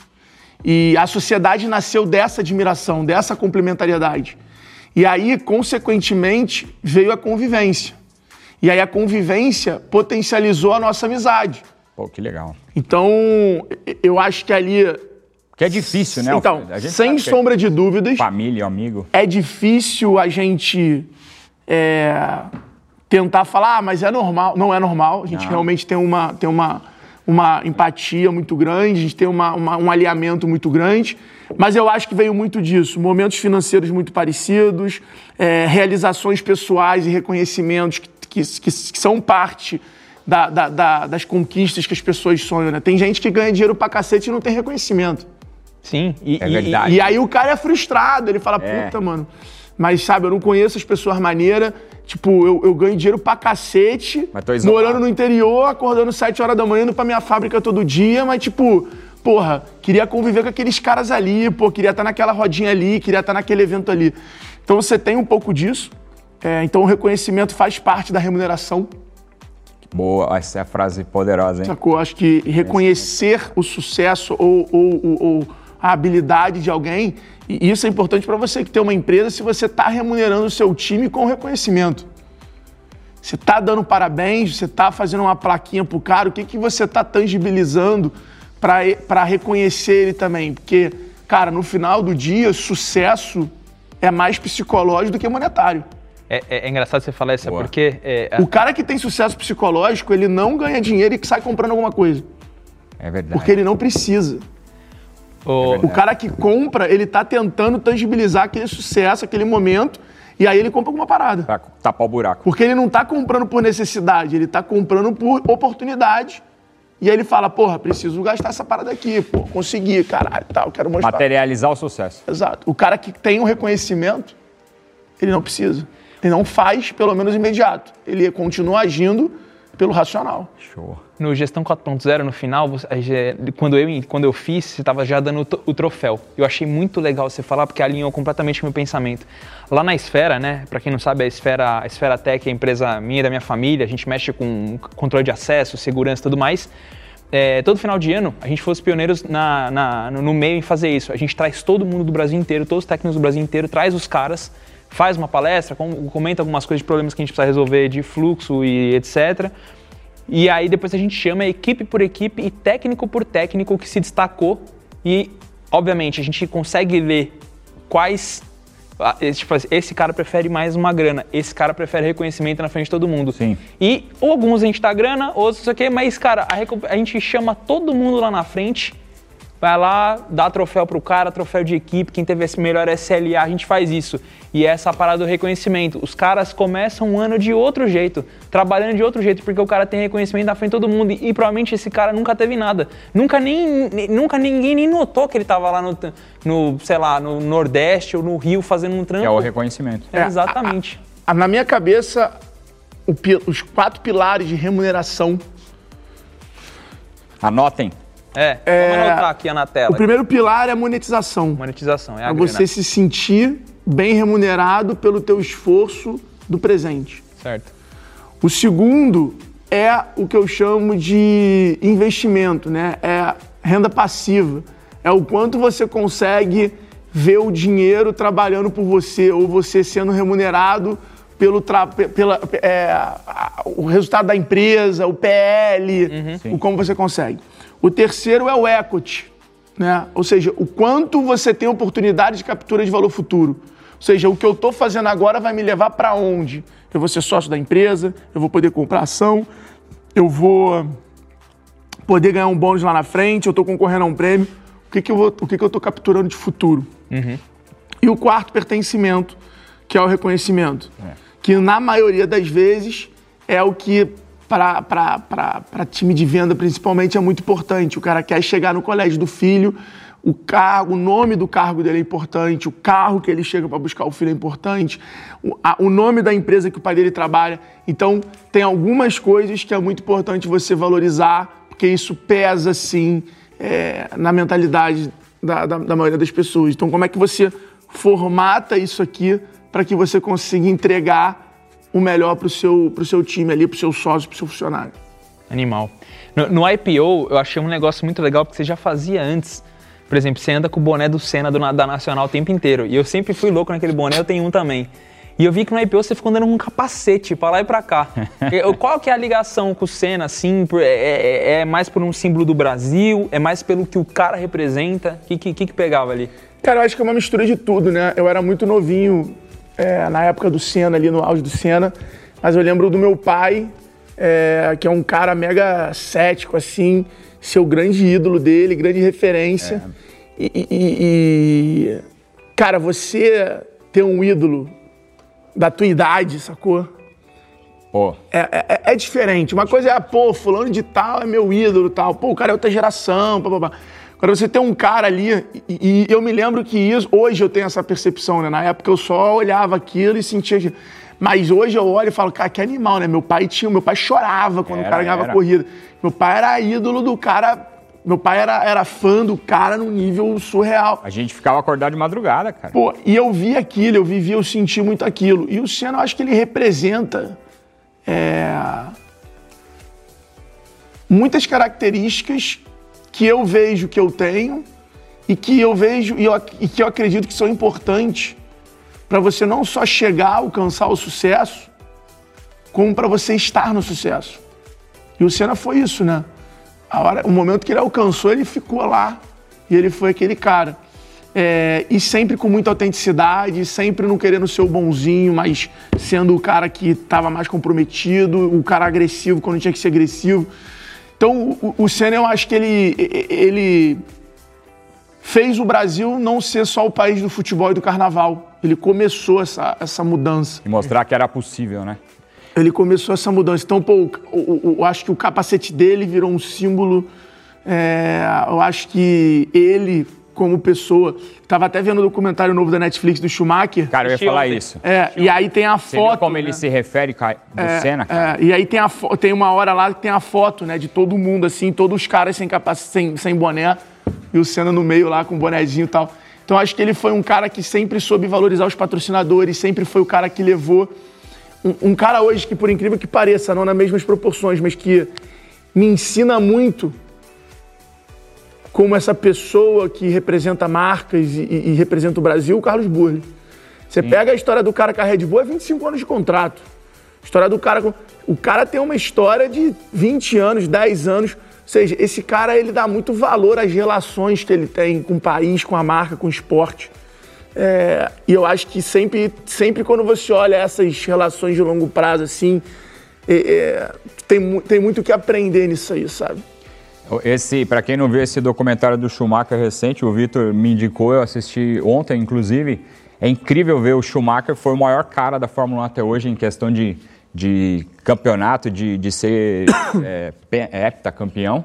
E a sociedade nasceu dessa admiração, dessa complementariedade. E aí, consequentemente, veio a convivência. E aí a convivência potencializou a nossa amizade. Pô, que legal. Então, eu acho que ali que é difícil, né? Então, sem é sombra de dúvidas. Família, amigo. É difícil a gente é, tentar falar, ah, mas é normal. Não é normal. A gente Não. realmente tem uma, tem uma, uma empatia muito grande, a gente tem uma, uma, um alinhamento muito grande. Mas eu acho que veio muito disso. Momentos financeiros muito parecidos, é, realizações pessoais e reconhecimentos que, que, que, que são parte da, da, da, das conquistas que as pessoas sonham. Né? Tem gente que ganha dinheiro pra cacete e não tem reconhecimento. Sim, e, é verdade. E, e, aí o cara é frustrado, ele fala, é. puta, mano. Mas, sabe, eu não conheço as pessoas maneiras. Tipo, eu, eu ganho dinheiro pra cacete, morando no interior, acordando 7 horas da manhã, indo pra minha fábrica todo dia, mas, tipo, porra, queria conviver com aqueles caras ali, pô, queria estar naquela rodinha ali, queria estar naquele evento ali. Então você tem um pouco disso. É, então o reconhecimento faz parte da remuneração. Boa, essa é a frase poderosa, hein? Sacou? Acho que reconhecer o sucesso ou, ou, ou, ou a habilidade de alguém. E isso é importante para você que tem uma empresa se você está remunerando o seu time com reconhecimento. Você está dando parabéns, você está fazendo uma plaquinha para o cara, o que, que você está tangibilizando para reconhecer ele também? Porque, cara, no final do dia, sucesso é mais psicológico do que monetário. É, é, é engraçado você falar isso, porque... É, o cara que tem sucesso psicológico, ele não ganha dinheiro e sai comprando alguma coisa. É verdade. Porque ele não precisa. O, o cara que compra, ele tá tentando tangibilizar aquele sucesso, aquele momento, e aí ele compra alguma parada. Pra tapar o buraco. Porque ele não tá comprando por necessidade, ele tá comprando por oportunidade. E aí ele fala, porra, preciso gastar essa parada aqui, pô, consegui, caralho, tal, quero mostrar. Materializar o sucesso. Exato. O cara que tem o um reconhecimento, ele não precisa. Ele não faz, pelo menos imediato. Ele continua agindo pelo racional. Show. No Gestão 4.0, no final, quando eu, quando eu fiz, você estava já dando o troféu. Eu achei muito legal você falar, porque alinhou completamente o meu pensamento. Lá na Esfera, né, para quem não sabe, a Esfera, a Esfera Tech é a empresa minha e da minha família, a gente mexe com controle de acesso, segurança e tudo mais. É, todo final de ano, a gente foi os pioneiros na, na, no meio em fazer isso. A gente traz todo mundo do Brasil inteiro, todos os técnicos do Brasil inteiro, traz os caras, faz uma palestra, comenta algumas coisas de problemas que a gente precisa resolver de fluxo e etc. E aí depois a gente chama equipe por equipe e técnico por técnico que se destacou. E, obviamente, a gente consegue ler quais. Tipo, esse cara prefere mais uma grana, esse cara prefere reconhecimento na frente de todo mundo. Sim. E alguns a gente dá grana, outros não sei o quê, mas, cara, a, a gente chama todo mundo lá na frente vai lá, dá troféu pro cara, troféu de equipe, quem teve esse melhor SLA, a gente faz isso. E é essa parada do reconhecimento. Os caras começam um ano de outro jeito, trabalhando de outro jeito, porque o cara tem reconhecimento na frente de todo mundo. E, e provavelmente esse cara nunca teve nada. Nunca, nem, nunca ninguém nem notou que ele tava lá no, no, sei lá, no Nordeste ou no Rio fazendo um trampo. Que é o reconhecimento. É, exatamente. A, a, na minha cabeça, o, os quatro pilares de remuneração. Anotem É, É, vamos anotar aqui na tela. O primeiro pilar é a monetização. Monetização, é a É grana. você se sentir bem remunerado pelo teu esforço do presente. Certo. O segundo é o que eu chamo de investimento, né? É renda passiva. É o quanto você consegue ver o dinheiro trabalhando por você ou você sendo remunerado pelo tra- pe- pela, é, o resultado da empresa, o PL, o como você consegue. O terceiro é o equity, né? Ou seja, o quanto você tem oportunidade de captura de valor futuro. Ou seja, o que eu estou fazendo agora vai me levar para onde? Eu vou ser sócio da empresa, eu vou poder comprar ação, eu vou poder ganhar um bônus lá na frente, eu estou concorrendo a um prêmio. O que, que eu o que, que eu estou capturando de futuro? E o quarto, pertencimento, que é o reconhecimento. Que na maioria das vezes é o que, para time de venda principalmente, é muito importante. O cara quer chegar no colégio do filho, o cargo, o nome do cargo dele é importante, o carro que ele chega para buscar o filho é importante, o, a- o nome da empresa que o pai dele trabalha. Então, tem algumas coisas que é muito importante você valorizar, porque isso pesa, sim, é, na mentalidade da, da, da maioria das pessoas. Então, como é que você formata isso aqui para que você consiga entregar o melhor para o seu, pro seu time ali, para o seu sócio, para o seu funcionário? Animal. No, no IPO, eu achei um negócio muito legal, porque você já fazia antes. Por exemplo, você anda com o boné do Senna do, da Nacional o tempo inteiro. E eu sempre fui louco naquele boné, eu tenho um também. E eu vi que no IPO você ficou andando com um capacete pra lá e pra cá. Qual que é a ligação com o Senna, assim? É, é- é mais por um símbolo do Brasil? É mais pelo que o cara representa? O que, que, que que pegava ali? Cara, eu acho que é uma mistura de tudo, né? Eu era muito novinho é, na época do Senna, ali no auge do Senna, mas eu lembro do meu pai, é, que é um cara mega cético, assim, ser o grande ídolo dele, grande referência. E, e- e- e, cara, você ter um ídolo da tua idade, sacou? Pô, É, é- é diferente. Uma coisa é, pô, fulano de tal é meu ídolo tal. Pô, o cara é outra geração, pá, pá, pá. Agora você tem um cara ali, e, e eu me lembro que isso, hoje eu tenho essa percepção, né? Na época eu só olhava aquilo e sentia que. Mas hoje eu olho e falo, cara, que animal, né? Meu pai tinha, meu pai chorava quando o Era, cara ganhava era. corrida. Meu pai era ídolo do cara. Meu pai era, era fã do cara num nível surreal. a gente ficava acordado de madrugada, cara. Pô, e eu vi aquilo, eu vivi, eu senti muito aquilo. E o Senna, eu acho que ele representa é, muitas características que eu vejo que eu tenho e que eu vejo e, eu e que eu acredito que são importantes para você não só chegar a alcançar o sucesso, como para você estar no sucesso. E o Senna foi isso, né? A hora, o momento que ele alcançou, ele ficou lá e ele foi aquele cara. É, e sempre com muita autenticidade, sempre não querendo ser o bonzinho, mas sendo o cara que estava mais comprometido, o cara agressivo quando tinha que ser agressivo. Então, o, o Senna, eu acho que ele, ele fez o Brasil não ser só o país do futebol e do carnaval. Ele começou essa, essa mudança. E mostrar que era possível, né? Ele começou essa mudança. Então, pô, eu acho que o capacete dele virou um símbolo. é, eu acho que ele, como pessoa. Tava até vendo o documentário novo da Netflix do Schumacher. Cara, eu ia falar isso. É, e aí tem a Você viu foto. como né? ele se refere do Senna, cara? É, e aí tem, a tem uma hora lá que tem a foto, né, de todo mundo, assim, todos os caras sem, capac... sem, sem boné, e o Senna no meio lá com o bonezinho e tal. Então acho que ele foi um cara que sempre soube valorizar os patrocinadores, sempre foi o cara que levou. Um, um cara hoje que, por incrível que pareça, não nas mesmas proporções, mas que me ensina muito como essa pessoa que representa marcas e, e- representa o Brasil, o Carlos Burle. Você pega a história do cara com a Red Bull, é 25 anos de contrato. A história do cara. com- O cara tem uma história de 20 anos, 10 anos. Ou seja, esse cara ele dá muito valor às relações que ele tem com o país, com a marca, com o esporte. É, e eu acho que sempre, sempre quando você olha essas relações de longo prazo, assim, é, é, tem, tem muito o que aprender nisso aí, sabe? Esse, para quem não viu esse documentário do Schumacher recente, o Vitor me indicou, eu assisti ontem, inclusive. É incrível ver o Schumacher, foi o maior cara da Fórmula 1 até hoje em questão de, de campeonato, de, de ser é, pe- heptacampeão.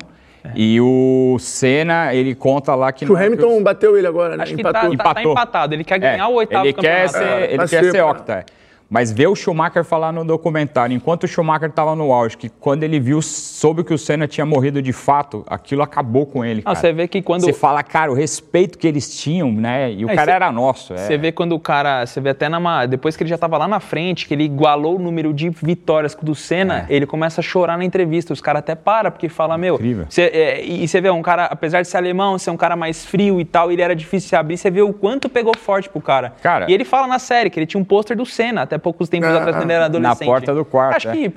E o Senna, ele conta lá que... Que o não- Hamilton bateu ele agora, né? Acho que tá, Empatou. tá- tá Empatou. empatado. Ele quer É, ganhar o oitavo ele quer campeonato. ser, ele Vai quer ser octa. Mas ver o Schumacher falar no documentário, enquanto o Schumacher estava no auge, que quando ele viu, soube que o Senna tinha morrido de fato, aquilo acabou com ele. Cara. você vê que quando. Você fala, cara, o respeito que eles tinham, né? E o Aí cara cê- era nosso. é. Você vê quando o cara, você vê até na depois que ele já tava lá na frente, que ele igualou o número de vitórias do Senna, ele começa a chorar na entrevista. Os caras até param porque fala, meu, Incrível. cê- é, e você vê um cara, apesar de ser alemão, ser um cara mais frio e tal, ele era difícil de se abrir, você vê o quanto pegou forte pro cara. Cara- e ele fala na série que ele tinha um pôster do Senna até poucos tempos Ah, atrás quando ele era adolescente. porta do quarto, Acho é. que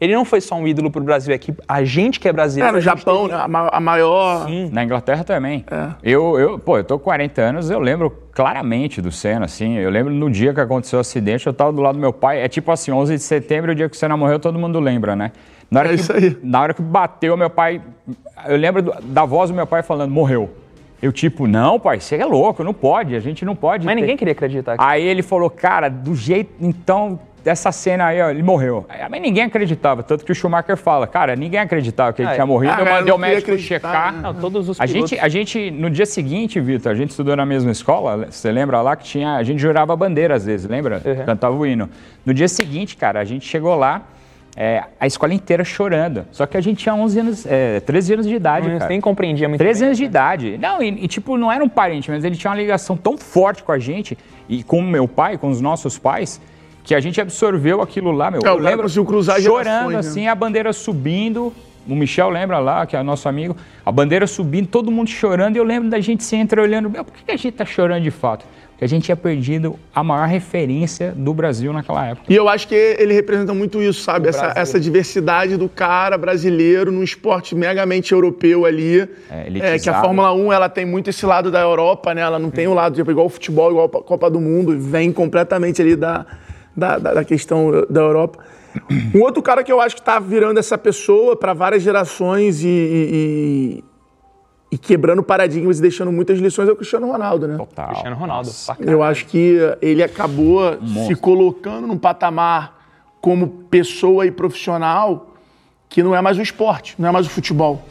ele não foi só um ídolo pro Brasil, é que a gente que é brasileiro. É, no Japão, teve- a, ma- a maior. Na Inglaterra também. É. Eu, eu, pô, eu tô com 40 anos, eu lembro claramente do Senna, assim. Eu lembro no dia que aconteceu o acidente, eu tava do lado do meu pai. É tipo assim, 11 de setembro, o dia que o Senna morreu, todo mundo lembra, né? Na hora É que, isso aí. Na hora que bateu, meu pai... Eu lembro do- da voz do meu pai falando, morreu. Eu tipo, não, pai, você é louco, não pode, a gente não pode. Mas ter- ninguém queria acreditar. Aí ele falou, cara, do jeito. Então, dessa cena aí, ó, ele morreu. Mas ninguém acreditava. Tanto que o Schumacher fala, cara, ninguém acreditava que ele Ah, tinha morrido. ah, eu mandei o médico checar. né? Não, todos os A pilotos- gente, a gente, no dia seguinte, Vitor, a gente estudou na mesma escola, você lembra lá que tinha, a gente jurava bandeira às vezes, lembra? Uhum. Cantava o hino. No dia seguinte, cara, a gente chegou lá, é, a escola inteira chorando. Só que a gente tinha 11 anos, é, 13 anos de idade, Não, cara. nem compreendia muito 13 bem. anos de idade. Não, e, e, tipo, não era um parente, mas ele tinha uma ligação tão forte com a gente e com o meu pai, com os nossos pais, que a gente absorveu aquilo lá, meu. É, o cara conseguiu cruzar chorando gerações, né? assim, a bandeira subindo. O Michel lembra lá, que é nosso amigo, a bandeira subindo, todo mundo chorando, e eu lembro da gente se entra olhando, meu, por que a gente tá chorando de fato? Porque a gente tinha perdido a maior referência do Brasil naquela época. E eu acho que ele representa muito isso, sabe? Essa, essa diversidade do cara brasileiro num esporte megamente europeu ali. É, É, que a. Fórmula 1 ela tem muito esse lado da Europa, né? Ela não tem o lado, tipo, igual o futebol, igual a Copa do Mundo, vem completamente ali da, da, da- questão da Europa. Um outro cara que eu acho que tá virando essa pessoa para várias gerações e, e- e- quebrando paradigmas e deixando muitas lições é o Cristiano Ronaldo, né? Total. Cristiano Ronaldo. Pra Eu acho que ele acabou se colocando num patamar como pessoa e profissional que não é mais o esporte, não é mais o futebol.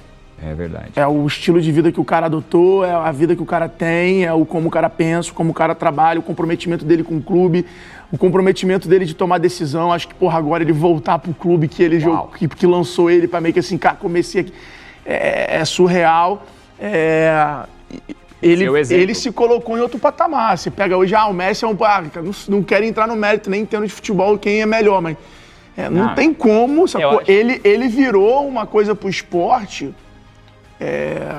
É verdade. É o estilo de vida que o cara adotou, é a vida que o cara tem, é o como o cara pensa, como o cara trabalha, o comprometimento dele com o clube, o comprometimento dele de tomar decisão. Acho que, porra, agora ele voltar pro clube que ele jogou, que, que lançou ele pra meio que assim, cara, comecei aqui. É, é surreal. É, ele, ele se colocou em outro patamar. Você pega hoje, ah, o Messi é um. Ah, não, não quero entrar no mérito, nem entendo de futebol quem é melhor, mas. é, não Ah. tem como, sacou? Ele, ele virou uma coisa pro esporte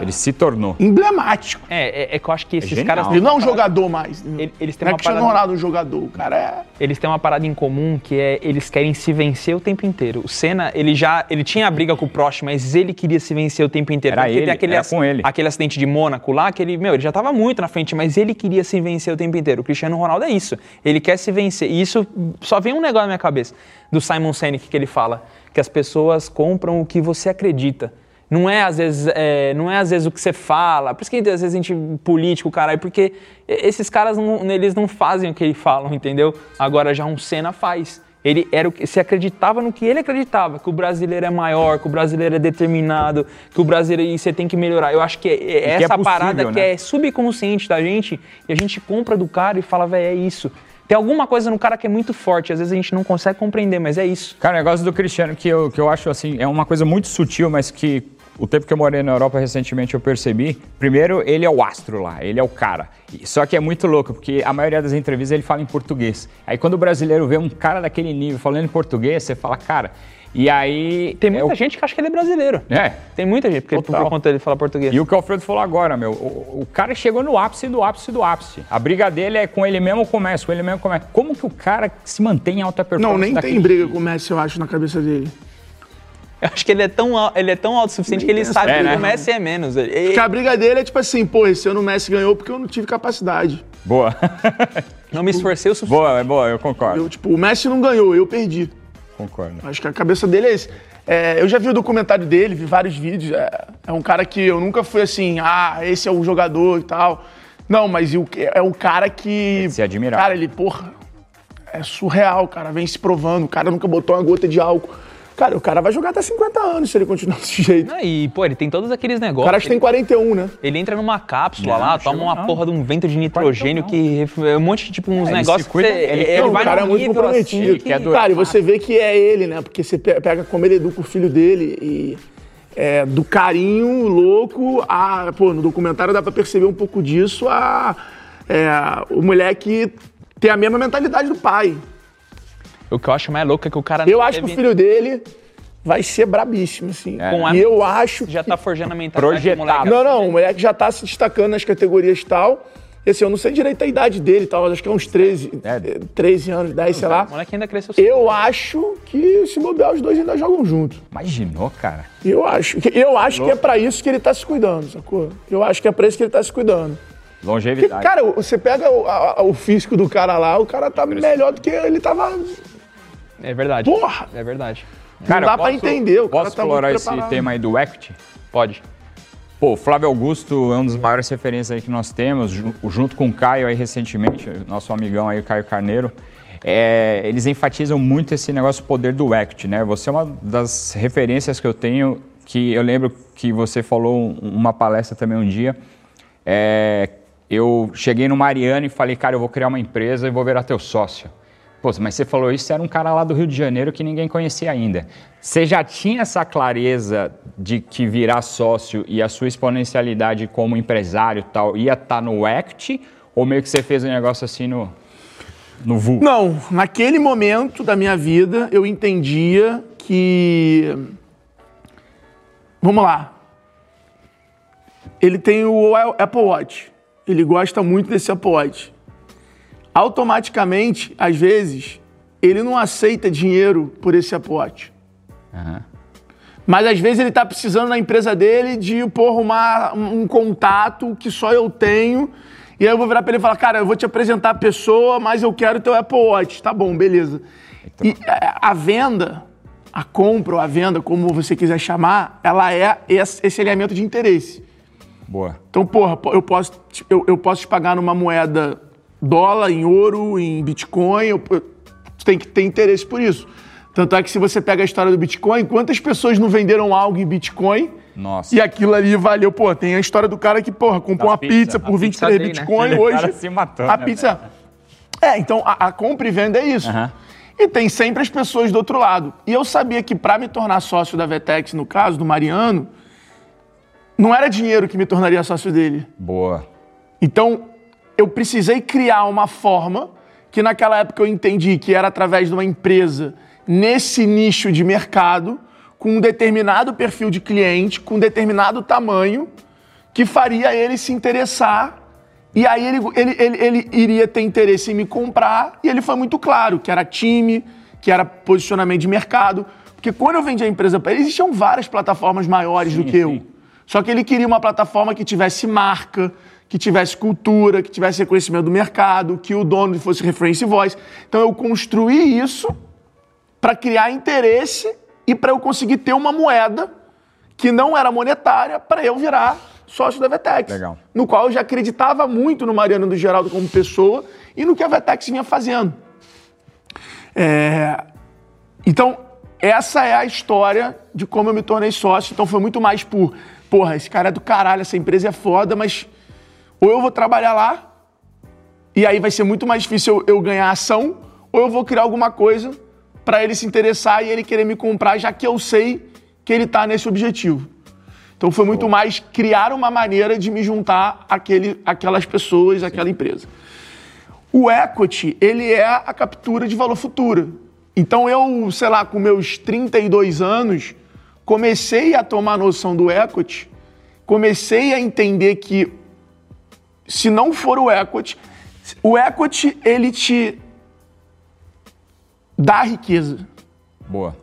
Ele se tornou. emblemático. É, é, é que eu acho que esses genial. caras. Ele não é um jogador mais. Ele- eles têm não é uma Cristiano parada- Ronaldo um jogador. O cara é. Eles têm uma parada em comum que é eles querem se vencer o tempo inteiro. O Senna, ele já ele tinha a briga com o Prost, mas ele queria se vencer o tempo inteiro. Era Porque ele, tem aquele, era ac- com ele. aquele acidente de Mônaco lá, que ele, meu, ele já tava muito na frente, mas ele queria se vencer o tempo inteiro. O Cristiano Ronaldo é isso. Ele quer se vencer. E isso só vem um negócio na minha cabeça do Simon Sinek que ele fala que as pessoas compram o que você acredita. Não é às vezes, é, não é às vezes o que você fala. Por isso que às vezes a gente político, caralho, porque esses caras não, eles não fazem o que eles falam, entendeu? Agora já um Senna faz. Ele era o que se acreditava no que ele acreditava, que o brasileiro é maior, que o brasileiro é determinado, que o brasileiro e você tem que melhorar. Eu acho que é, é que é essa possível, parada que né? é subconsciente da gente e a gente compra do cara e fala, velho, é isso. Tem alguma coisa no cara que é muito forte, às vezes a gente não consegue compreender, mas é isso. Cara, o negócio do Cristiano que eu, que eu acho assim, é uma coisa muito sutil, mas que o tempo que eu morei na Europa recentemente eu percebi. Primeiro, ele é o astro lá, ele é o cara. E- Só que é muito louco, porque a maioria das entrevistas ele fala em português. Aí quando o brasileiro vê um cara daquele nível falando em português, você fala, cara. E aí. Tem é muita o- gente que acha que ele é brasileiro. É. Tem muita gente, porque Total. por conta dele fala português. E o que o Alfredo falou agora, meu, o, o cara chegou no ápice do ápice do ápice. A briga dele é com ele mesmo começa, com ele mesmo começa. Como que o cara se mantém em alta performance? Não, nem tem briga com o Messi, eu acho, na cabeça dele. Eu acho que ele é tão, ele é tão autossuficiente que ele sabe É, que né? o Messi é menos. Ele- Porque a briga dele é tipo assim, pô, esse ano o Messi ganhou porque eu não tive capacidade. Boa. não me esforcei o suficiente. boa, é boa, eu concordo. Eu, tipo, o Messi não ganhou, eu perdi. Concordo. Acho que a cabeça dele é esse. É, eu já vi o documentário dele, vi vários vídeos. É, é um cara que eu nunca fui assim, ah, esse é o jogador e tal. Não, mas o- é o cara que. se admirar. Cara, ele, porra, é surreal, cara. Vem se provando. O cara nunca botou uma gota de álcool Cara, o cara vai jogar até 50 anos se ele continuar desse jeito. E, pô, ele tem todos aqueles O negócios. cara acho que tem 41, né? Ele entra numa cápsula Não, lá, não toma uma não. porra de um vento de nitrogênio que é um monte de tipo uns ele negócios cuida, que você- ele- ele, Não, o vai cara é muito nível comprometido. assim que é Cara, e você vê que é ele, né? Porque você pe- pega como ele educa o filho dele e é, do carinho louco a. Pô, no documentário dá pra perceber um pouco disso. A, é, o moleque tem a mesma mentalidade do pai. O que eu acho mais louco é que o cara Eu acho que o teve- filho dele vai ser brabíssimo, assim. É, Com a- E eu acho já que- tá forjando a mentalidade Projetado. do moleque. Não, não, o moleque já tá se destacando nas categorias e tal. E assim, eu não sei direito a idade dele e tal, acho que é uns 13, É. eh, 13 anos, 10, sei lá. O moleque ainda cresceu. Eu acho que se bobear, os dois ainda jogam junto. Imaginou, cara? Eu acho. Eu acho que é pra isso que ele tá se cuidando, sacou? Eu acho que é pra isso que ele tá se cuidando. Porque, Longevidade. cara, você pega o, a- o físico do cara lá, o cara tá melhor do que ele tava. É verdade. Porra! É verdade. Cara, dá eu pra entender, o cara Posso tá muito explorar esse tema aí do equity? Pode. Pô, o Flávio Augusto é um dos maiores referências aí que nós temos, ju- junto com o Caio aí recentemente, nosso amigão aí, o Caio Carneiro. É, eles enfatizam muito esse negócio do poder do equity, né? Você é uma das referências que eu tenho, que eu lembro que você falou um- uma palestra também um dia. É, eu cheguei no Mariano e falei, cara, eu vou criar uma empresa e vou virar teu sócio. Pô, mas você falou isso, você era um cara lá do Rio de Janeiro que ninguém conhecia ainda. Você já tinha essa clareza de que virar sócio e a sua exponencialidade como empresário tal ia estar no act? Ou meio que você fez um negócio assim no, no vulgo? Não, naquele momento da minha vida, eu entendia que. Vamos lá. Ele tem o Apple Watch. Ele gosta muito desse Apple Watch. Automaticamente, às vezes, ele não aceita dinheiro por esse Apple Watch. Aham. Mas às vezes ele tá precisando na empresa dele de pô, arrumar um contato que só eu tenho. E aí eu vou virar pra ele e falar, cara, eu vou te apresentar a pessoa, mas eu quero teu Apple Watch. Tá bom, beleza. E é, a venda, a compra ou a venda, como você quiser chamar, ela é esse alinhamento de interesse. Boa. Então, porra, po- eu posso, eu, eu posso te pagar numa moeda dólar, em ouro, em Bitcoin, eu, eu- tu tem que ter interesse por isso. Tanto é que se você pega a história do Bitcoin, quantas pessoas não venderam algo em Bitcoin Nossa. e aquilo ali valeu? Pô, tem a história do cara que, porra, comprou Da uma pizza, pizza, por pizza 23 day, né? Bitcoin, Aquele hoje se matou, a né, pizza... É, então a, a compra e venda é isso. Aham. E tem sempre as pessoas do outro lado. E eu sabia que para me tornar sócio da Vetex, no caso do Mariano, não era dinheiro que me tornaria sócio dele. Boa. Então, eu precisei criar uma forma que naquela época eu entendi que era através de uma empresa nesse nicho de mercado, com um determinado perfil de cliente, com um determinado tamanho, que faria ele se interessar. E aí ele, ele, ele, ele iria ter interesse em me comprar, e ele foi muito claro, que era time, que era posicionamento de mercado. Porque quando eu vendi a empresa para ele, existiam várias plataformas maiores do que eu. sim. Só que ele queria uma plataforma que tivesse marca, que tivesse cultura, que tivesse reconhecimento do mercado, que o dono fosse referência e voz. Então eu construí isso para criar interesse e para eu conseguir ter uma moeda que não era monetária para eu virar sócio da Vetex. Legal. No qual eu já acreditava muito no Mariano do Geraldo como pessoa e no que a Vetex vinha fazendo. É, Então, essa é a história de como eu me tornei sócio. Então foi muito mais por, porra, esse cara é do caralho, essa empresa é foda, mas ou eu vou trabalhar lá e aí vai ser muito mais difícil eu, eu ganhar ação, ou eu vou criar alguma coisa para ele se interessar e ele querer me comprar, já que eu sei que ele tá nesse objetivo. Então foi muito mais criar uma maneira de me juntar àquele, àquelas pessoas, àquela empresa. O equity, ele é a captura de valor futuro. Então eu, sei lá, com meus 32 anos, comecei a tomar noção do equity, comecei a entender que se não for o equity, o equity ele te dá riqueza. Boa.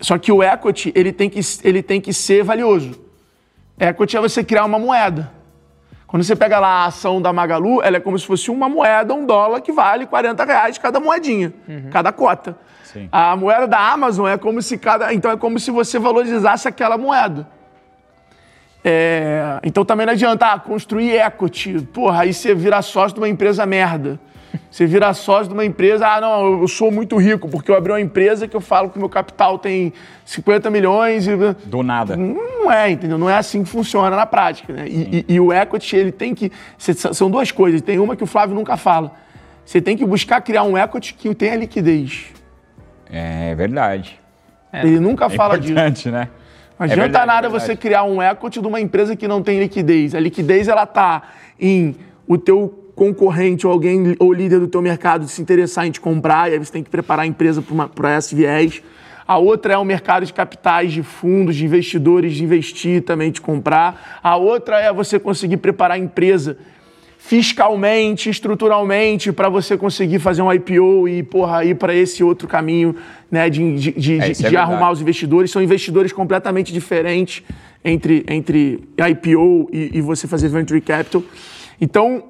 Só que o equity, ele tem que, ele tem que ser valioso. Equity é você criar uma moeda. Quando você pega lá a ação da Magalu, ela é como se fosse uma moeda, um dólar, que vale 40 reais cada moedinha, cada cota. Sim. A moeda da Amazon é como se cada. Então é como se você valorizasse aquela moeda. É, então também não adianta ah, construir equity. Porra, aí você vira sócio de uma empresa merda. Você vira sócio de uma empresa, ah, não, eu sou muito rico, porque eu abri uma empresa que eu falo que o meu capital tem 50 milhões e... Do nada. Não é, entendeu? Não é assim que funciona na prática, né? E, e, e o equity, ele tem que... São duas coisas. Tem uma que o Flávio nunca fala. Você tem que buscar criar um equity que tenha liquidez. É verdade. Ele nunca É fala disso. importante, né? Não É adianta verdade, nada é você criar um equity de uma empresa que não tem liquidez. A liquidez ela tá em o teu concorrente ou alguém ou líder do teu mercado se interessar em te comprar e aí você tem que preparar a empresa para esse viés. A outra é o mercado de capitais, de fundos, de investidores, de investir também, te comprar. A outra é você conseguir preparar a empresa fiscalmente, estruturalmente, para você conseguir fazer um IPO e, porra, ir para esse outro caminho, né, de, de, de, É, é de verdade. arrumar os investidores. São investidores completamente diferentes entre, entre IPO e, e você fazer venture capital. Então,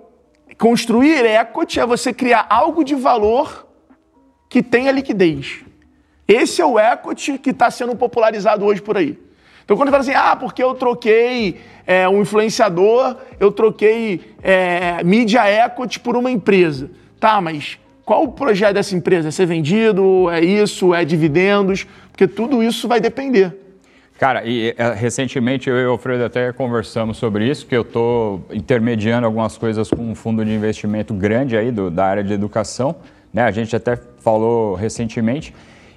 construir equity é você criar algo de valor que tenha liquidez. Esse é o equity que está sendo popularizado hoje por aí. Então, quando fala assim, ah, porque eu troquei é, um influenciador, eu troquei é, mídia equity por uma empresa. Tá, mas qual o projeto dessa empresa? É ser vendido? É isso? É dividendos? Porque tudo isso vai depender. Cara, e é, recentemente eu e o Alfredo até conversamos sobre isso, que eu estou intermediando algumas coisas com um fundo de investimento grande aí do- da área de educação, né? A gente até falou recentemente.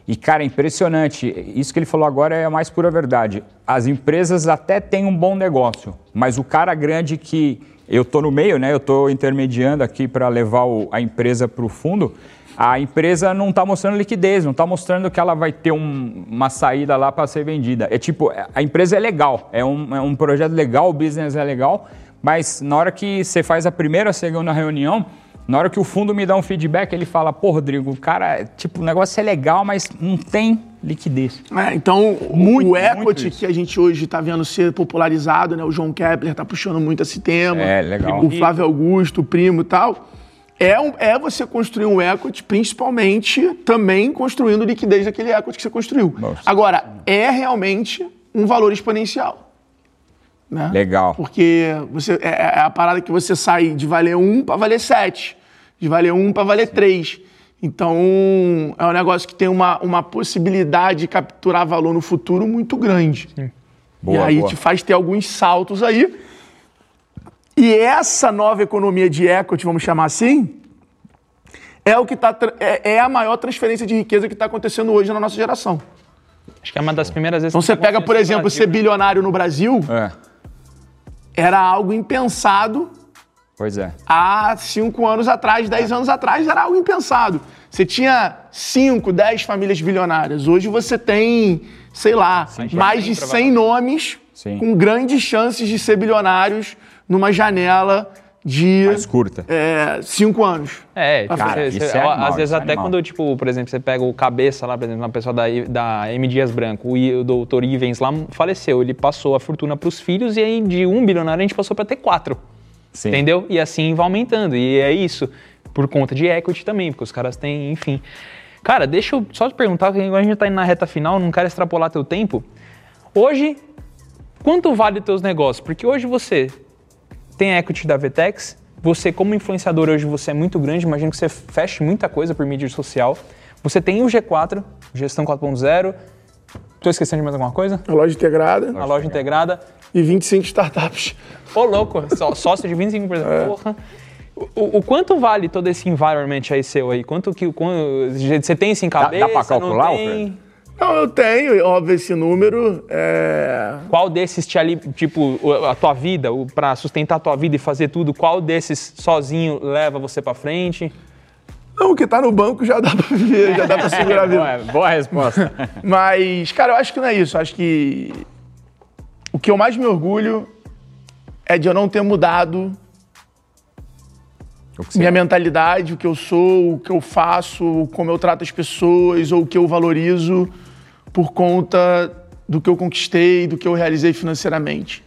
E, cara, é impressionante. Isso que ele falou agora é a mais pura verdade. As empresas até têm um bom negócio, mas o cara grande que eu estou no meio, né? Eu estou intermediando aqui para levar o- a empresa para o fundo. A empresa não está mostrando liquidez, não está mostrando que ela vai ter um- uma saída lá para ser vendida. É tipo, a empresa é legal, é um, é um projeto legal, o business é legal, mas na hora que você faz a primeira, a segunda reunião, na hora que o fundo me dá um feedback, ele fala, pô, Rodrigo, cara, tipo, o negócio é legal, mas não tem liquidez. É, então, Muito, o equity que a gente hoje está vendo ser popularizado, né? O João Kepler está puxando muito esse tema. É, legal. O Flávio Augusto, o primo e tal. É, um- é você construir um equity, principalmente também construindo liquidez daquele equity que você construiu. Nossa. Agora, é realmente um valor exponencial. Né? Legal. Porque você, é, é a parada que você sai de valer um para valer sete, de valer um para valer três. Então, é um negócio que tem uma, uma possibilidade de capturar valor no futuro muito grande. Boa, e aí boa. te faz ter alguns saltos aí. E essa nova economia de equity, vamos chamar assim, é o que tá, é, é a maior transferência de riqueza que está acontecendo hoje na nossa geração. Acho que é uma das primeiras vezes Então que você pega, por exemplo, ser Brasil. bilionário no Brasil, É, era algo impensado pois é. há cinco anos atrás, dez anos atrás, era algo impensado. Você tinha cinco, dez famílias bilionárias. Hoje você tem, sei lá, mais de 100 nomes Sim. com grandes chances de ser bilionários numa janela de Mais curta. é, cinco anos. É, tipo, Cara, você- isso você- é animal, às vezes é até animal. quando, tipo, por exemplo, você pega o cabeça lá, por exemplo, uma pessoa da, da M. Dias Branco, o, I- o doutor Ivens lá faleceu, ele passou a fortuna para os filhos e aí de um bilionário a gente passou para ter quatro. Sim. Entendeu? E assim vai aumentando. E é isso. Por conta de equity também, porque os caras têm, enfim. Cara, deixa eu só te perguntar, porque agora a gente tá indo na reta final, não quero extrapolar teu tempo. Hoje, quanto vale teus negócios? Porque hoje você tem a equity da Vtex, você como influenciador hoje você é muito grande, imagino que você feche muita coisa por mídia social. Você tem o G4, Gestão 4.0. Tô esquecendo de mais alguma coisa? A loja integrada A loja integrada. E 25 startups. Ô, louco, só- sócio de 25%. Porra. O, o quanto vale todo esse environment aí seu aí? Quanto que quanto- você tem isso em dá cabeça? pra calcular, não tem? Alfredo? Não, eu tenho, óbvio, esse número. É... Qual desses te ali, tipo, a tua vida, pra sustentar a tua vida e fazer tudo, qual desses sozinho leva você pra frente? Não, o que tá no banco já dá pra viver, já dá pra segurar a vida. boa, boa resposta. Mas, cara, eu acho que não é isso. Eu acho que o que eu mais me orgulho é de eu não ter mudado minha mentalidade, o que eu sou, o que eu faço, como eu trato as pessoas ou o que eu valorizo por conta do que eu conquistei, do que eu realizei financeiramente.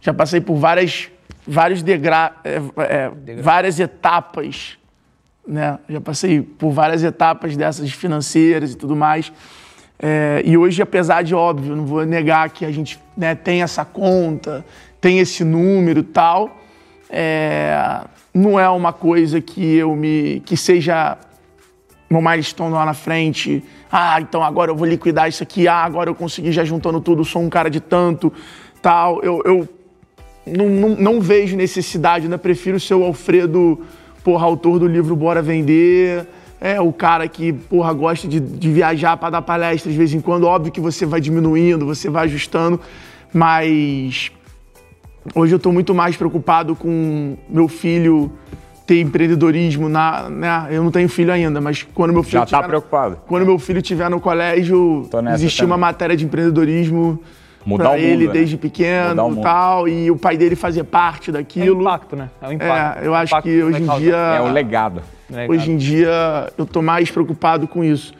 Já passei por várias, vários degra é, é, várias etapas, né? Já passei por várias etapas dessas financeiras e tudo mais. É, e hoje, apesar de óbvio, não vou negar que a gente né, tem essa conta, tem esse número tal, É, não é uma coisa que eu me. que seja meu milestone lá na frente. Ah, então agora eu vou liquidar isso aqui. Ah, agora eu consegui já juntando tudo, sou um cara de tanto, tal. Eu, eu não, não, não vejo necessidade, ainda prefiro ser o Alfredo, porra, autor do livro Bora Vender. É o cara que, porra, gosta de, de viajar para dar palestras de vez em quando. Óbvio que você vai diminuindo, você vai ajustando, mas hoje eu estou muito mais preocupado com meu filho ter empreendedorismo na, né? Eu não tenho filho ainda, mas quando meu filho Já tá tiver- preocupado. Quando meu filho estiver no colégio, existir uma matéria de empreendedorismo Mudar pra o mundo, ele né? desde pequeno e tal, e o pai dele fazer parte É o daquilo. impacto, né? É o impacto. É, eu acho Impacto que hoje em dia- É o legado. Legal. Hoje em dia eu tô mais preocupado com isso.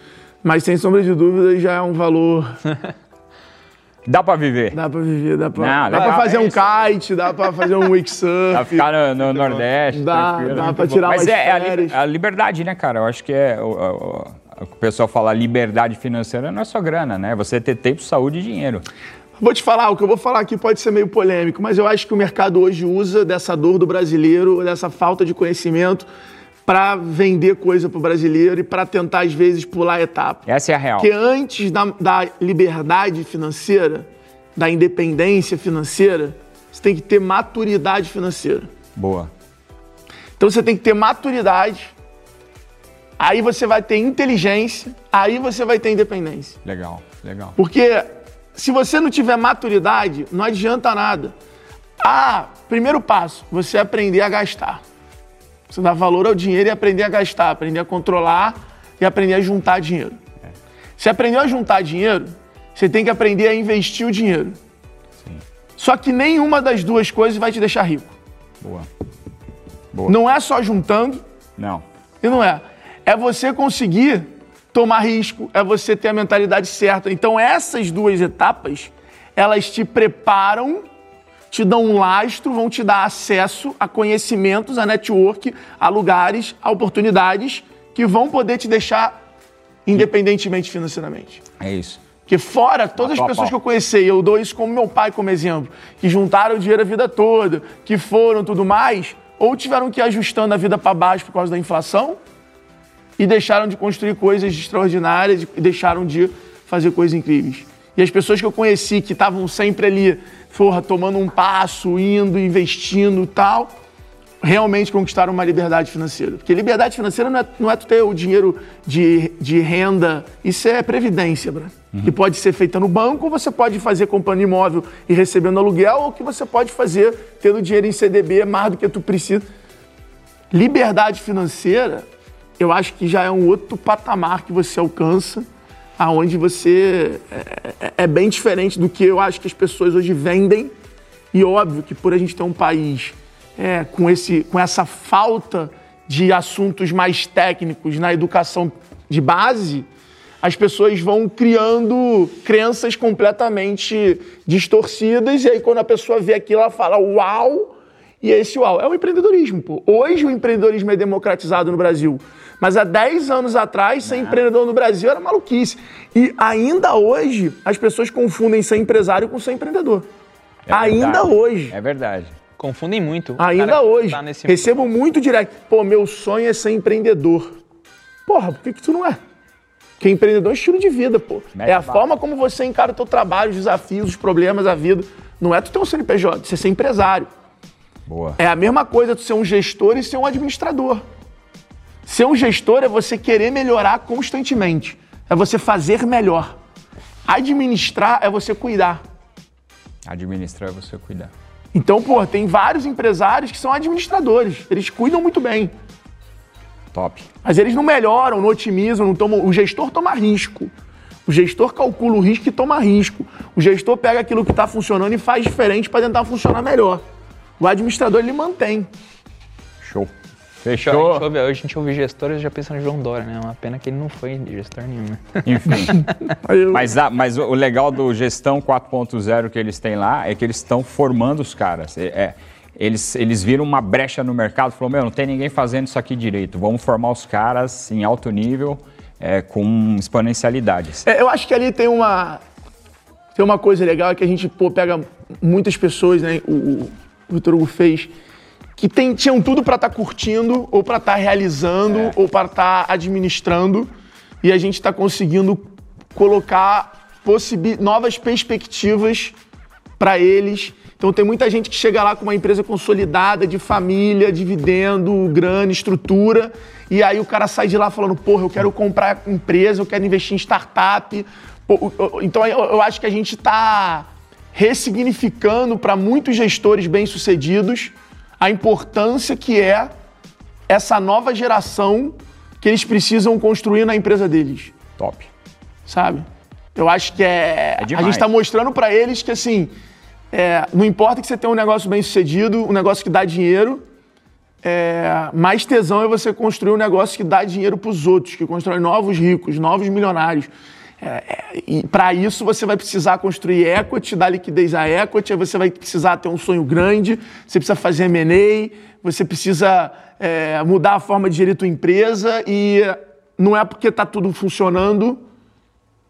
Mas sem sombra de dúvida já é um valor. Dá pra viver. Dá pra viver, dá pra, Não, dá legal, pra fazer é um isso. kite, dá pra fazer um wake surf. Pra ficar no, no Nordeste. Dá- dá pra tirar Mas umas é, é a, li- férias. a liberdade, né, cara? Eu acho que é. O, o- o pessoal fala liberdade financeira não é só grana, né? Você ter tempo, saúde e dinheiro. Vou te falar, o que eu vou falar aqui pode ser meio polêmico, mas eu acho que o mercado hoje usa dessa dor do brasileiro, dessa falta de conhecimento, para vender coisa pro brasileiro e para tentar, às vezes, pular a etapa. Essa é a real. Porque antes da, da liberdade financeira, da independência financeira, você tem que ter maturidade financeira. Boa. Então você tem que ter maturidade, aí você vai ter inteligência, aí você vai ter independência. Legal, legal. Porque se você não tiver maturidade, não adianta nada. Ah, primeiro passo, você aprender a gastar. Você dá valor ao dinheiro e aprender a gastar, aprender a controlar e aprender a juntar dinheiro. Se aprendeu a juntar dinheiro, você tem que aprender a investir o dinheiro. Só que nenhuma das duas coisas vai te deixar rico. Boa. Não é só juntando, Não. e não é. É você conseguir tomar risco, é você ter a mentalidade certa. Então, essas duas etapas, elas te preparam, te dão um lastro, vão te dar acesso a conhecimentos, a network, a lugares, a oportunidades que vão poder te deixar independentemente financeiramente. É isso. Porque fora, todas as pessoas que eu conheci, eu dou isso como meu pai como exemplo, que juntaram dinheiro a vida toda, que foram tudo mais, ou tiveram que ir ajustando a vida para baixo por causa da inflação e deixaram de construir coisas extraordinárias e deixaram de fazer coisas incríveis. E as pessoas que eu conheci que estavam sempre ali, porra, tomando um passo, indo, investindo e tal, realmente conquistaram uma liberdade financeira. Porque liberdade financeira não é, não é tu ter o dinheiro de, de renda, isso é previdência, bro. Que pode ser feita no banco, ou você pode fazer comprando imóvel e recebendo aluguel, ou que você pode fazer tendo dinheiro em CDB mais do que tu precisa. Liberdade financeira, eu acho que já é um outro patamar que você alcança, aonde você é, é- é bem diferente do que eu acho que as pessoas hoje vendem. E óbvio que por a gente ter um país é, com, esse, com essa falta de assuntos mais técnicos na educação de base, as pessoas vão criando crenças completamente distorcidas, e aí quando a pessoa vê aquilo, ela fala, uau, e esse uau é o empreendedorismo, pô. Hoje o empreendedorismo é democratizado no Brasil. Mas há 10 anos atrás, ser empreendedor no Brasil era maluquice. E ainda hoje, as pessoas confundem ser empresário com ser empreendedor. É ainda hoje. É verdade. Confundem muito. Ainda hoje. tá nesse- Recebo muito direto. Pô, meu sonho é ser empreendedor. Porra, por que, que tu não é? Porque empreendedor é estilo de vida, pô. Mete é a bala. forma como você encara o teu trabalho, os desafios, os problemas, a vida. Não é tu ter um CNPJ, você ser empresário. Boa. É a mesma coisa tu ser um gestor e ser um administrador. Ser um gestor é você querer melhorar constantemente. É você fazer melhor. Administrar é você cuidar. Administrar é você cuidar. Então, pô, tem vários empresários que são administradores. Eles cuidam muito bem. Top. Mas eles não melhoram, não otimizam, não tomam. O gestor toma risco. O gestor calcula o risco e toma risco. O gestor pega aquilo que está funcionando e faz diferente para tentar funcionar melhor. O administrador ele mantém. Show. A gente Fechou. ouve- hoje a gente ouve gestores e já pensa no João Dória, né? Uma pena que ele não foi gestor nenhum, né? Enfim. Mas, a- mas o legal do Gestão 4.0 que eles têm lá é que eles estão formando os caras. É- é, eles, eles viram uma brecha no mercado e falaram, meu, não tem ninguém fazendo isso aqui direito. Vamos formar os caras em alto nível, é, com exponencialidades. É, eu acho que ali tem uma tem uma coisa legal é que a gente pô, pega muitas pessoas, né? O, o Vitor Hugo fez que tem- tinham tudo para estar curtindo, ou para estar realizando, É. ou para estar administrando, e a gente está conseguindo colocar novas perspectivas para eles. Então tem muita gente que chega lá com uma empresa consolidada, de família, dividendo, grana, estrutura, e aí o cara sai de lá falando, porra, eu quero comprar empresa, eu quero investir em startup. Então eu, eu acho que a gente está ressignificando para muitos gestores bem-sucedidos a importância que é essa nova geração que eles precisam construir na empresa deles Top. sabe? Eu acho que é. a demais. gente está mostrando para eles que, assim, é, não importa que você tenha um negócio bem sucedido, um negócio que dá dinheiro, é, mais tesão é você construir um negócio que dá dinheiro para os outros, que constrói novos ricos, novos milionários. É, é, e para isso você vai precisar construir equity, dar liquidez à equity, aí você vai precisar ter um sonho grande, você precisa fazer M&A, você precisa é, mudar a forma de gerir tua empresa e não é porque está tudo funcionando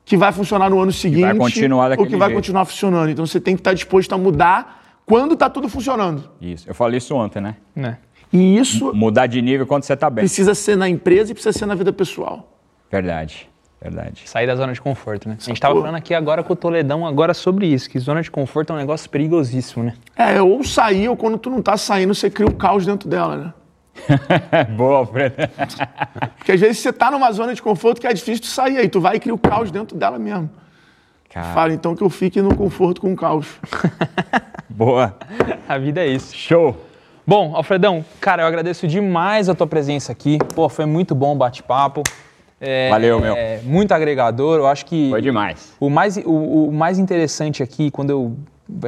que vai funcionar no ano seguinte vai continuar ou que vai jeito. continuar funcionando. Então você tem que estar disposto a mudar quando está tudo funcionando. Isso. Eu falei isso ontem, né? Né? E isso Mudar de nível quando você tá bem. precisa ser na empresa e precisa ser na vida pessoal. Verdade. Verdade. Sair da zona de conforto, né? A gente tava porra. falando aqui agora com o Toledão agora sobre isso, que zona de conforto é um negócio perigosíssimo, né? É, ou sair, ou quando tu não tá saindo, você cria o caos dentro dela, né? Boa, Alfredo. Porque às vezes você tá numa zona de conforto que é difícil de sair, aí tu vai e cria o caos dentro dela mesmo. Cara, Fala então que eu fique no conforto com o caos. boa. A vida é isso. Show. Bom, Alfredão, cara, eu agradeço demais a tua presença aqui. Pô, foi muito bom o bate-papo. É, Valeu, meu. É, muito agregador. Eu acho que Foi demais. o mais, o, o mais interessante aqui, quando eu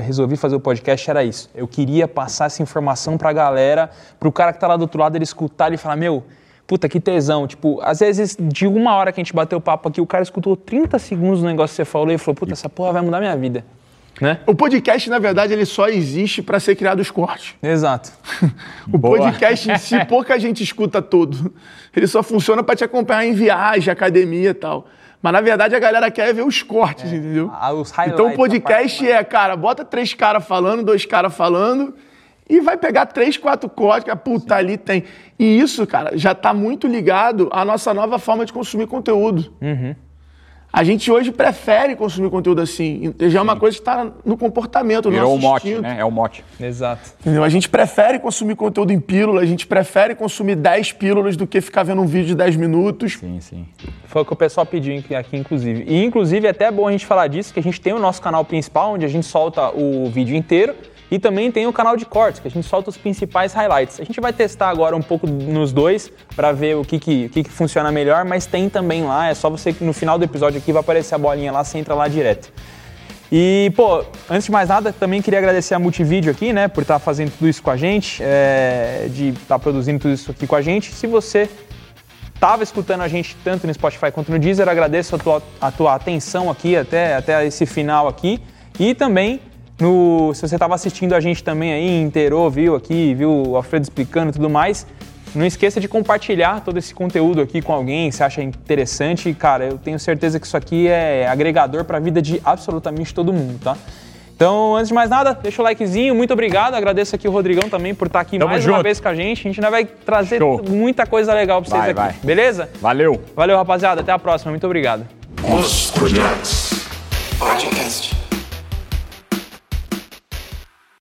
resolvi fazer o podcast, era isso. Eu queria passar essa informação pra galera, pro cara que tá lá do outro lado, ele escutar ele falar, meu, puta, que tesão. Tipo, às vezes, de uma hora que a gente bateu o papo aqui, o cara escutou 30 segundos do negócio que você falou e falou, puta, essa porra vai mudar minha vida. Né? O podcast, na verdade, ele só existe para ser criado os cortes. Exato. O Boa. podcast em si, pouca gente escuta todo. Ele só funciona para te acompanhar em viagem, academia e tal. Mas na verdade a galera quer ver os cortes, entendeu? Ah, os então o podcast é, cara, bota três caras falando, dois caras falando e vai pegar três, quatro cortes, que a puta ali tem. E isso, cara, já tá muito ligado à nossa nova forma de consumir conteúdo. Uhum. A gente hoje prefere consumir conteúdo assim. Já é uma coisa que está no comportamento, no Virou o mote, instinto. né? É o mote. Exato. Entendeu? A gente prefere consumir conteúdo em pílula, a gente prefere consumir 10 pílulas do que ficar vendo um vídeo de 10 minutos. Sim, sim. Foi o que o pessoal pediu aqui, aqui, inclusive. E, inclusive, é até bom a gente falar disso, que a gente tem o nosso canal principal, onde a gente solta o vídeo inteiro, e também tem o canal de cortes, que a gente solta os principais highlights. A gente vai testar agora um pouco nos dois, para ver o que, que, que, que funciona melhor, mas tem também lá, é só você no final do episódio aqui vai aparecer a bolinha lá, você entra lá direto. E, pô, antes de mais nada, também queria agradecer a Multivídeo aqui, né, por estar fazendo tudo isso com a gente, é, de estar produzindo tudo isso aqui com a gente. Se você estava escutando a gente tanto no Spotify quanto no Deezer, agradeço a tua, a tua atenção aqui até, até esse final aqui. E também, no, se você estava assistindo a gente também aí, inteirou, viu aqui, viu o Alfredo explicando e tudo mais, não esqueça de compartilhar todo esse conteúdo aqui com alguém, se acha interessante. Cara, eu tenho certeza que isso aqui é agregador para a vida de absolutamente todo mundo, tá? Então, antes de mais nada, deixa o likezinho, muito obrigado. Agradeço aqui o Rodrigão também por estar aqui Tamo mais uma junto. vez com a gente. A gente ainda vai trazer Show. muita coisa legal para vocês Vai, aqui, vai. beleza? Valeu. Valeu, rapaziada. Até a próxima. Muito obrigado. Podcast.